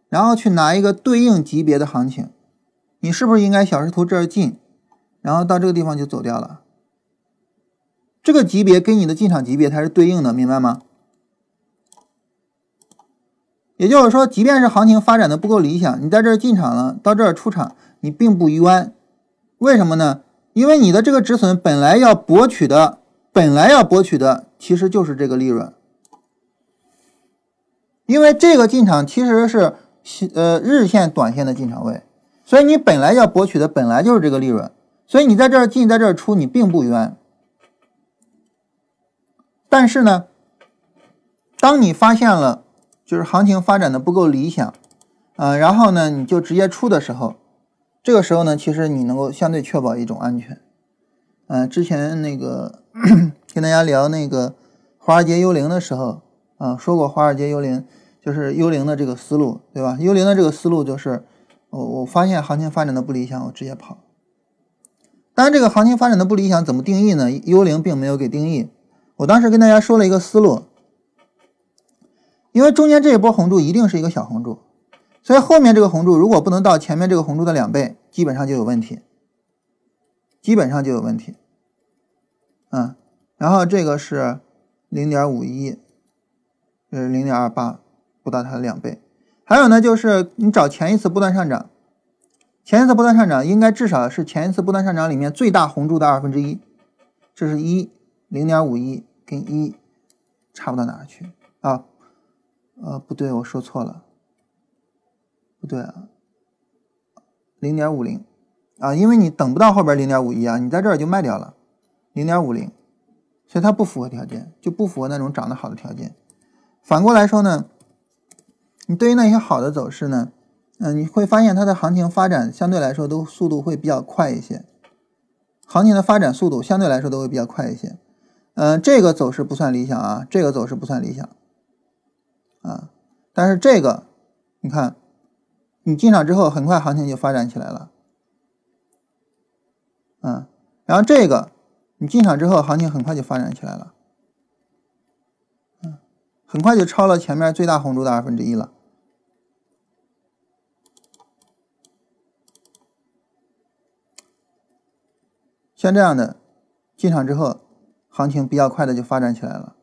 然后去拿一个对应级别的行情，你是不是应该小时图这儿进，然后到这个地方就走掉了？这个级别跟你的进场级别它是对应的，明白吗？也就是说，即便是行情发展的不够理想，你在这儿进场了，到这儿出场，你并不冤。为什么呢？因为你的这个止损本来要博取的，本来要博取的其实就是这个利润。因为这个进场其实是呃日线、短线的进场位，所以你本来要博取的本来就是这个利润，所以你在这儿进，在这儿出，你并不冤。但是呢，当你发现了。就是行情发展的不够理想，嗯，然后呢，你就直接出的时候，这个时候呢，其实你能够相对确保一种安全。嗯，之前那个 跟大家聊那个华尔街幽灵的时候，啊，说过华尔街幽灵就是幽灵的这个思路，对吧？幽灵的这个思路就是，我我发现行情发展的不理想，我直接跑。当然，这个行情发展的不理想怎么定义呢？幽灵并没有给定义。我当时跟大家说了一个思路。因为中间这一波红柱一定是一个小红柱，所以后面这个红柱如果不能到前面这个红柱的两倍，基本上就有问题，基本上就有问题。嗯，然后这个是零点五一，这是零点二八，不到它的两倍。还有呢，就是你找前一次波段上涨，前一次波段上涨应该至少是前一次波段上涨里面最大红柱的二分之一，这是一零点五一跟一差不到哪儿去啊。呃，不对，我说错了，不对啊，零点五零啊，因为你等不到后边零点五一啊，你在这儿就卖掉了，零点五零，所以它不符合条件，就不符合那种涨得好的条件。反过来说呢，你对于那些好的走势呢，嗯，你会发现它的行情发展相对来说都速度会比较快一些，行情的发展速度相对来说都会比较快一些。嗯，这个走势不算理想啊，这个走势不算理想。啊，但是这个，你看，你进场之后，很快行情就发展起来了，嗯，然后这个，你进场之后，行情很快就发展起来了，嗯，很快就超了前面最大红柱的二分之一了，像这样的，进场之后，行情比较快的就发展起来了。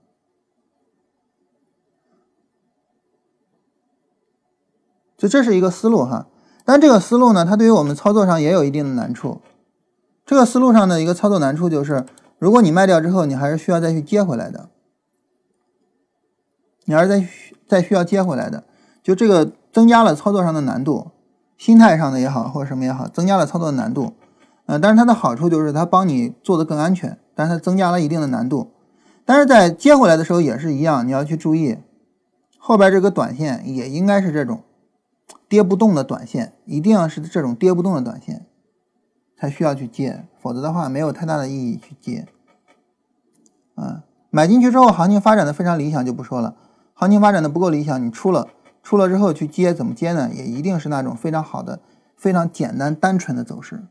就这是一个思路哈，但这个思路呢，它对于我们操作上也有一定的难处。这个思路上的一个操作难处就是，如果你卖掉之后，你还是需要再去接回来的，你还是再再需要接回来的，就这个增加了操作上的难度，心态上的也好或者什么也好，增加了操作的难度。嗯，但是它的好处就是它帮你做的更安全，但是它增加了一定的难度。但是在接回来的时候也是一样，你要去注意，后边这个短线也应该是这种。跌不动的短线，一定要是这种跌不动的短线，才需要去接，否则的话没有太大的意义去接。啊，买进去之后，行情发展的非常理想就不说了，行情发展的不够理想，你出了，出了之后去接，怎么接呢？也一定是那种非常好的、非常简单单纯的走势。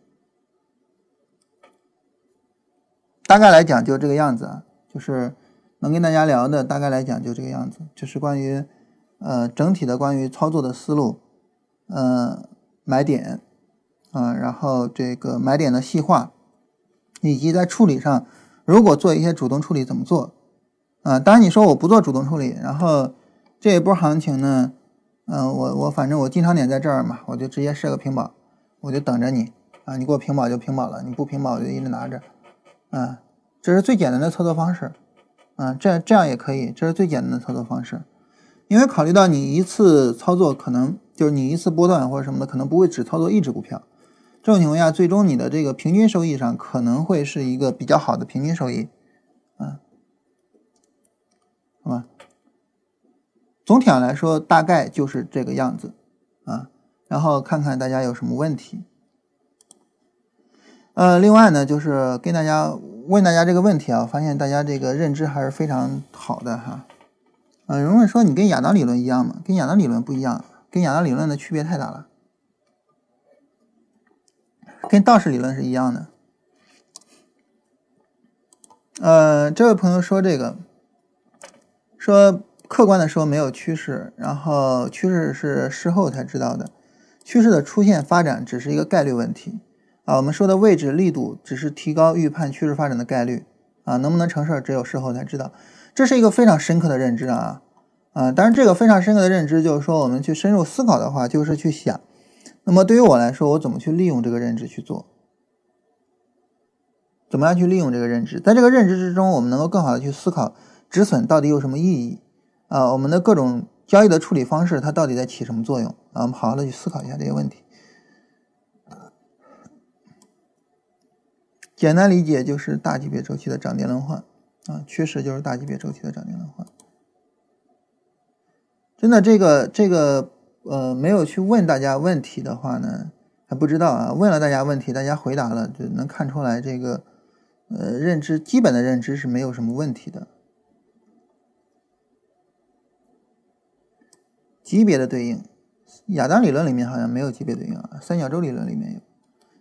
大概来讲就这个样子啊，就是能跟大家聊的，大概来讲就这个样子，就是关于呃整体的关于操作的思路。嗯，买点，嗯，然后这个买点的细化，以及在处理上，如果做一些主动处理怎么做？啊，当然你说我不做主动处理，然后这一波行情呢，嗯，我我反正我进场点在这儿嘛，我就直接设个平保，我就等着你啊，你给我平保就平保了，你不平保我就一直拿着，啊，这是最简单的操作方式，啊，这这样也可以，这是最简单的操作方式，因为考虑到你一次操作可能。就是你一次波段或者什么的，可能不会只操作一只股票，这种情况下，最终你的这个平均收益上可能会是一个比较好的平均收益，啊，好吧。总体上来说，大概就是这个样子啊，然后看看大家有什么问题。呃，另外呢，就是跟大家问大家这个问题啊，发现大家这个认知还是非常好的哈。嗯，有人问说你跟亚当理论一样吗？跟亚当理论不一样。跟亚当理论的区别太大了，跟道士理论是一样的，呃，这位朋友说这个，说客观的说没有趋势，然后趋势是事后才知道的，趋势的出现发展只是一个概率问题。啊。我们说的位置力度只是提高预判趋势发展的概率。啊，能不能成事儿只有事后才知道，这是一个非常深刻的认知啊啊！当然，这个非常深刻的认知就是说，我们去深入思考的话，就是去想，那么对于我来说，我怎么去利用这个认知去做？怎么样去利用这个认知？在这个认知之中，我们能够更好的去思考止损到底有什么意义啊？我们的各种交易的处理方式，它到底在起什么作用啊？我们好好的去思考一下这些问题。简单理解就是大级别周期的涨跌轮换啊，趋势就是大级别周期的涨跌轮换。真的，这个这个呃，没有去问大家问题的话呢，还不知道啊。问了大家问题，大家回答了，就能看出来这个。呃，认知基本的认知是没有什么问题的。级别的对应，亚当理论里面好像没有级别对应啊，三角洲理论里面有。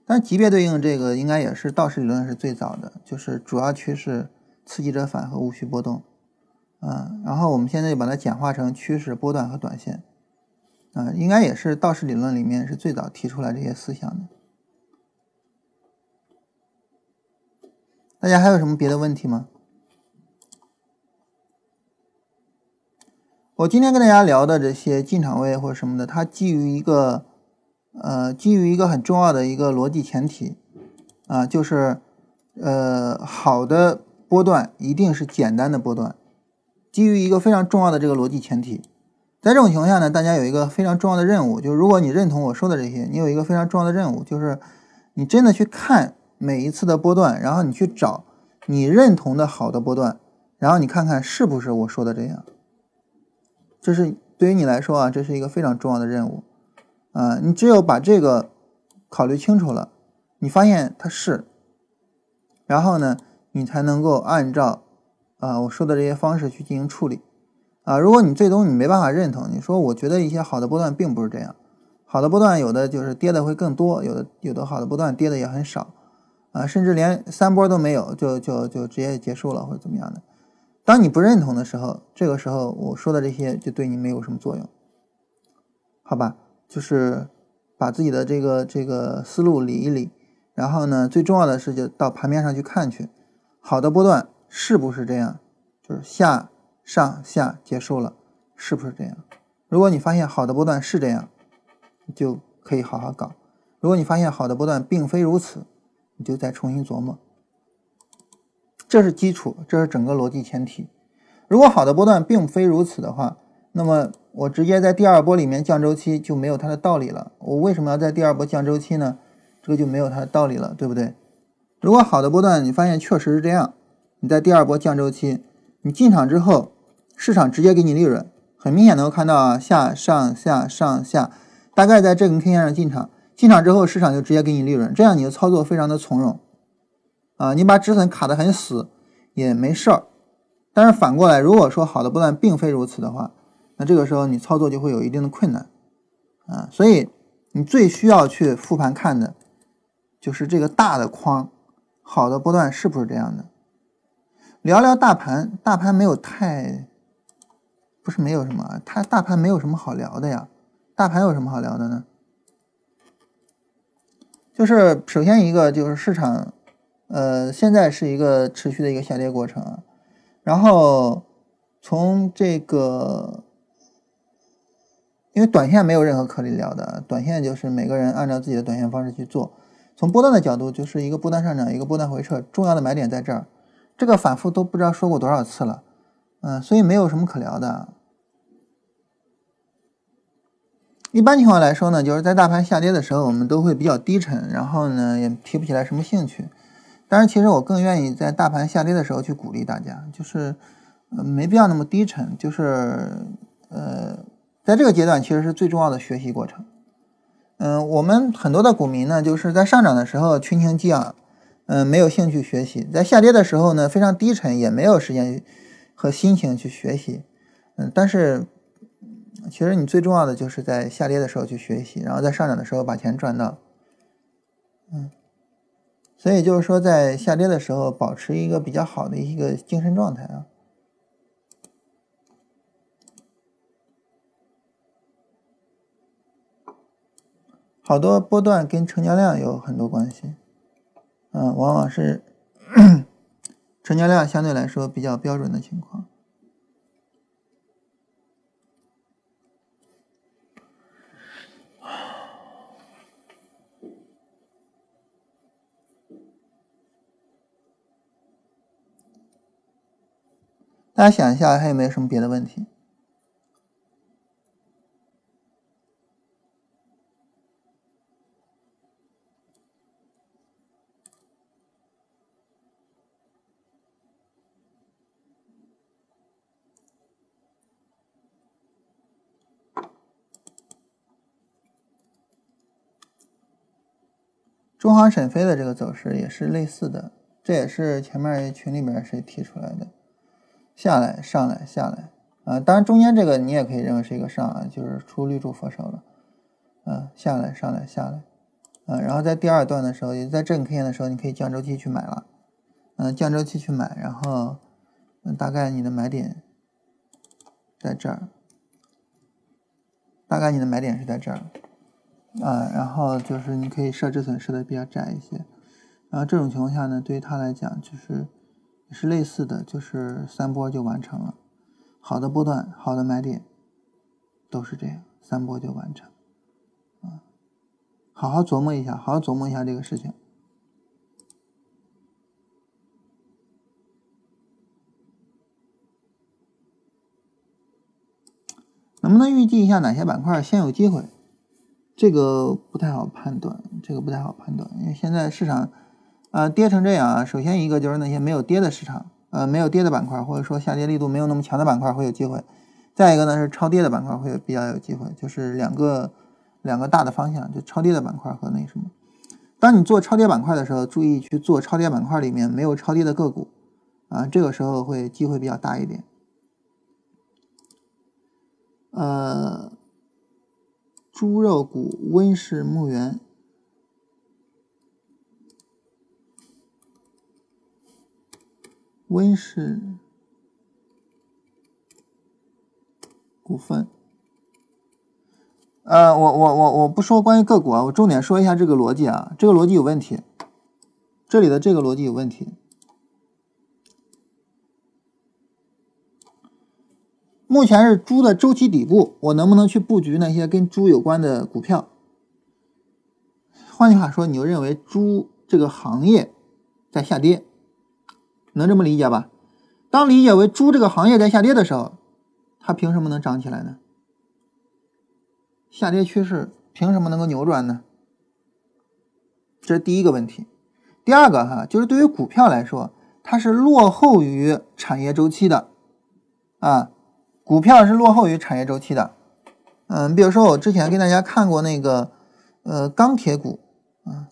但级别对应这个应该也是道氏理论是最早的，就是主要趋势、刺激者反和无序波动啊。然后我们现在就把它简化成趋势、波段和短线啊，应该也是道氏理论里面是最早提出来这些思想的。大家还有什么别的问题吗？我今天跟大家聊的这些进场位或者什么的，它基于一个呃，基于一个很重要的一个逻辑前提啊，就是呃，好的波段一定是简单的波段，基于一个非常重要的这个逻辑前提。在这种情况下呢，大家有一个非常重要的任务，就是如果你认同我说的这些，你有一个非常重要的任务，就是你真的去看。每一次的波段，然后你去找你认同的好的波段，然后你看看是不是我说的这样。这是对于你来说啊，这是一个非常重要的任务啊！你只有把这个考虑清楚了，你发现它是，然后呢，你才能够按照啊我说的这些方式去进行处理啊。如果你最终你没办法认同，你说我觉得一些好的波段并不是这样，好的波段有的就是跌的会更多，有的有的好的波段跌的也很少。啊，甚至连三波都没有，就就就直接结束了，或者怎么样的。当你不认同的时候，这个时候我说的这些就对你没有什么作用，好吧？就是把自己的这个这个思路理一理，然后呢，最重要的是就到盘面上去看去，好的波段是不是这样？就是下上下结束了，是不是这样？如果你发现好的波段是这样，就可以好好搞；如果你发现好的波段并非如此，你就再重新琢磨，这是基础，这是整个逻辑前提。如果好的波段并非如此的话，那么我直接在第二波里面降周期就没有它的道理了。我为什么要在第二波降周期呢？这个就没有它的道理了，对不对？如果好的波段你发现确实是这样，你在第二波降周期，你进场之后，市场直接给你利润，很明显能够看到啊，下上下上下，大概在这根 K 线上进场。进场之后，市场就直接给你利润，这样你的操作非常的从容，啊，你把止损卡得很死也没事儿。但是反过来，如果说好的波段并非如此的话，那这个时候你操作就会有一定的困难，啊，所以你最需要去复盘看的，就是这个大的框，好的波段是不是这样的？聊聊大盘，大盘没有太，不是没有什么，它大盘没有什么好聊的呀，大盘有什么好聊的呢？就是首先一个就是市场，呃，现在是一个持续的一个下跌过程，然后从这个，因为短线没有任何可以聊的，短线就是每个人按照自己的短线方式去做。从波段的角度，就是一个波段上涨，一个波段回撤，重要的买点在这儿，这个反复都不知道说过多少次了，嗯，所以没有什么可聊的。一般情况来说呢，就是在大盘下跌的时候，我们都会比较低沉，然后呢也提不起来什么兴趣。但是其实我更愿意在大盘下跌的时候去鼓励大家，就是呃没必要那么低沉，就是呃在这个阶段其实是最重要的学习过程。嗯，我们很多的股民呢，就是在上涨的时候群情激昂，嗯没有兴趣学习；在下跌的时候呢非常低沉，也没有时间和心情去学习。嗯，但是。其实你最重要的就是在下跌的时候去学习，然后在上涨的时候把钱赚到。嗯，所以就是说，在下跌的时候，保持一个比较好的一个精神状态啊。好多波段跟成交量有很多关系，嗯，往往是 成交量相对来说比较标准的情况。大家想一下，还有没有什么别的问题？中航沈飞的这个走势也是类似的，这也是前面群里面谁提出来的，下来上来下来。啊，当然中间这个你也可以认为是一个上啊，就是出绿柱佛手了，啊，下来上来下来，啊，然后在第二段的时候，也在正 K 线的时候，你可以降周期去买了，嗯，降周期去买，然后嗯，大概你的买点在这儿，大概你的买点是在这儿。啊，然后就是你可以设止损设的比较窄一些，然后这种情况下呢，对于他来讲就是也是类似的，就是三波就完成了，好的波段，好的买点都是这样，三波就完成，啊，好好琢磨一下，好好琢磨一下这个事情，能不能预计一下哪些板块先有机会？这个不太好判断，这个不太好判断，因为现在市场，啊跌成这样啊，首先一个就是那些没有跌的市场，呃没有跌的板块，或者说下跌力度没有那么强的板块会有机会，再一个呢是超跌的板块会有比较有机会，就是两个两个大的方向，就超跌的板块和那什么。当你做超跌板块的时候，注意去做超跌板块里面没有超跌的个股，啊这个时候会机会比较大一点，呃。猪肉股温氏牧原，温氏股份。呃，我我我我不说关于个股啊，我重点说一下这个逻辑啊，这个逻辑有问题，这里的这个逻辑有问题。目前是猪的周期底部，我能不能去布局那些跟猪有关的股票？换句话说，你就认为猪这个行业在下跌，能这么理解吧？当理解为猪这个行业在下跌的时候，它凭什么能涨起来呢？下跌趋势凭什么能够扭转呢？这是第一个问题。第二个哈，就是对于股票来说，它是落后于产业周期的啊。股票是落后于产业周期的，嗯，比如说我之前给大家看过那个，呃，钢铁股，啊，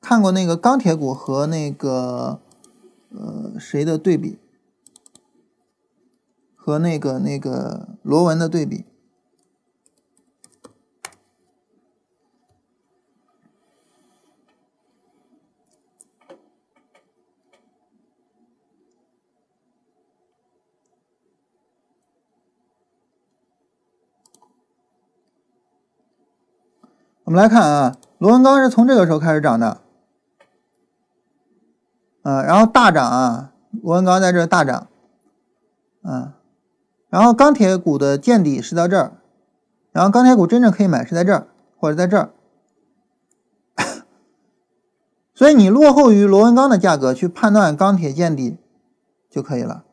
看过那个钢铁股和那个，呃，谁的对比，和那个那个螺纹的对比。我们来看啊，螺纹钢是从这个时候开始涨的，啊，然后大涨啊，螺纹钢在这大涨，啊，然后钢铁股的见底是到这儿，然后钢铁股真正可以买是在这儿或者在这儿，所以你落后于螺纹钢的价格去判断钢铁见底就可以了，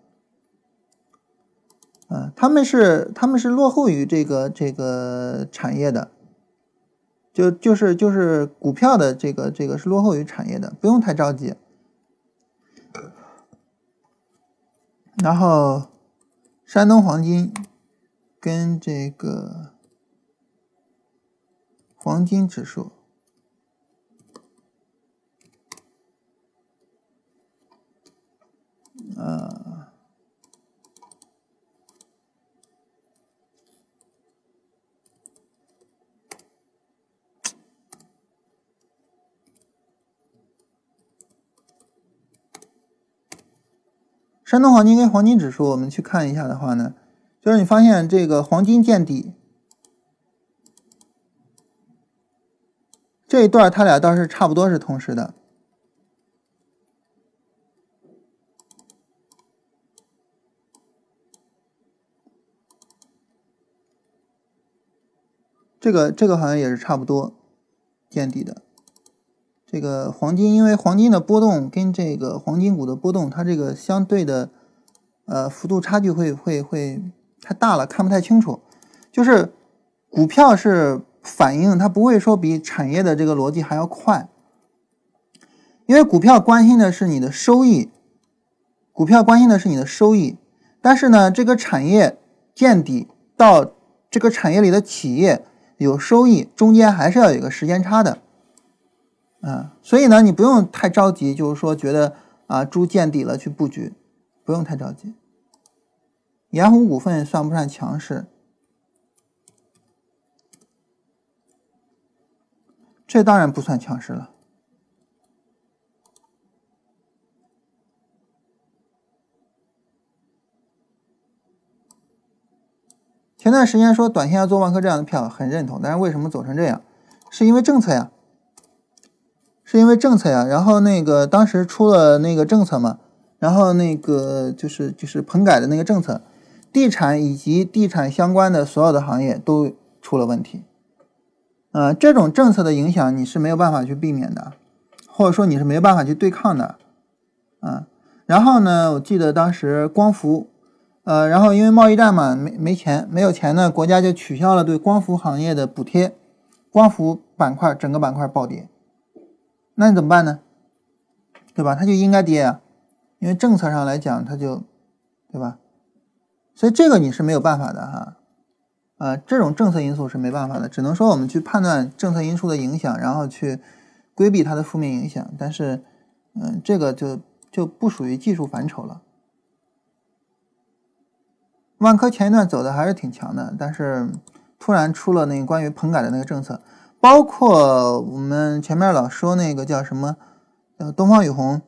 啊，他们是他们是落后于这个这个产业的。就就是就是股票的这个这个是落后于产业的，不用太着急。然后，山东黄金跟这个黄金指数，呃。山东黄金跟黄金指数，我们去看一下的话呢，就是你发现这个黄金见底这一段，它俩倒是差不多是同时的。这个这个好像也是差不多见底的。这个黄金，因为黄金的波动跟这个黄金股的波动，它这个相对的呃幅度差距会会会太大了，看不太清楚。就是股票是反应，它不会说比产业的这个逻辑还要快，因为股票关心的是你的收益，股票关心的是你的收益，但是呢，这个产业见底到这个产业里的企业有收益，中间还是要有一个时间差的。嗯，所以呢，你不用太着急，就是说觉得啊猪见底了去布局，不用太着急。盐湖股份算不算强势？这当然不算强势了。前段时间说短线要做万科这样的票，很认同，但是为什么走成这样？是因为政策呀。是因为政策呀，然后那个当时出了那个政策嘛，然后那个就是就是棚改的那个政策，地产以及地产相关的所有的行业都出了问题，呃，这种政策的影响你是没有办法去避免的，或者说你是没有办法去对抗的，啊，然后呢，我记得当时光伏，呃，然后因为贸易战嘛，没没钱，没有钱呢，国家就取消了对光伏行业的补贴，光伏板块整个板块暴跌。那你怎么办呢？对吧？它就应该跌啊，因为政策上来讲，它就，对吧？所以这个你是没有办法的哈，啊，这种政策因素是没办法的，只能说我们去判断政策因素的影响，然后去规避它的负面影响。但是，嗯，这个就就不属于技术范畴了。万科前一段走的还是挺强的，但是突然出了那个关于棚改的那个政策。包括我们前面老说那个叫什么，呃，东方雨虹，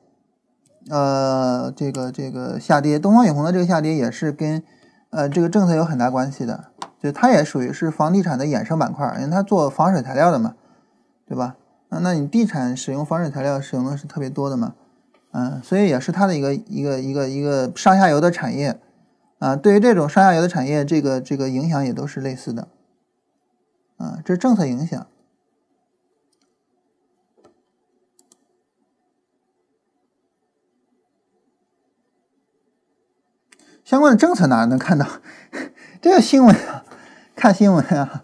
呃，这个这个下跌，东方雨虹的这个下跌也是跟，呃，这个政策有很大关系的，就它也属于是房地产的衍生板块，因为它做防水材料的嘛，对吧？啊，那你地产使用防水材料使用的是特别多的嘛，嗯，所以也是它的一个一个一个一个上下游的产业，啊，对于这种上下游的产业，这个这个影响也都是类似的，啊，这是政策影响。相关的政策哪能看到？这个新闻啊，看新闻啊。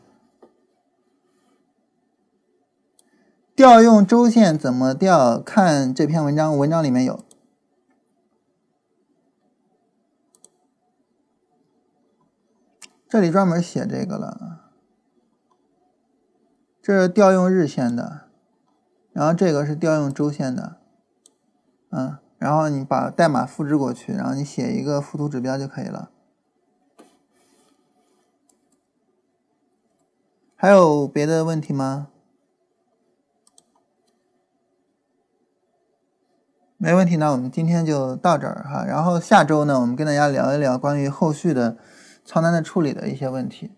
调用周线怎么调？看这篇文章，文章里面有。这里专门写这个了。这是调用日线的，然后这个是调用周线的，嗯。然后你把代码复制过去，然后你写一个附图指标就可以了。还有别的问题吗？没问题，那我们今天就到这儿哈。然后下周呢，我们跟大家聊一聊关于后续的仓单的处理的一些问题。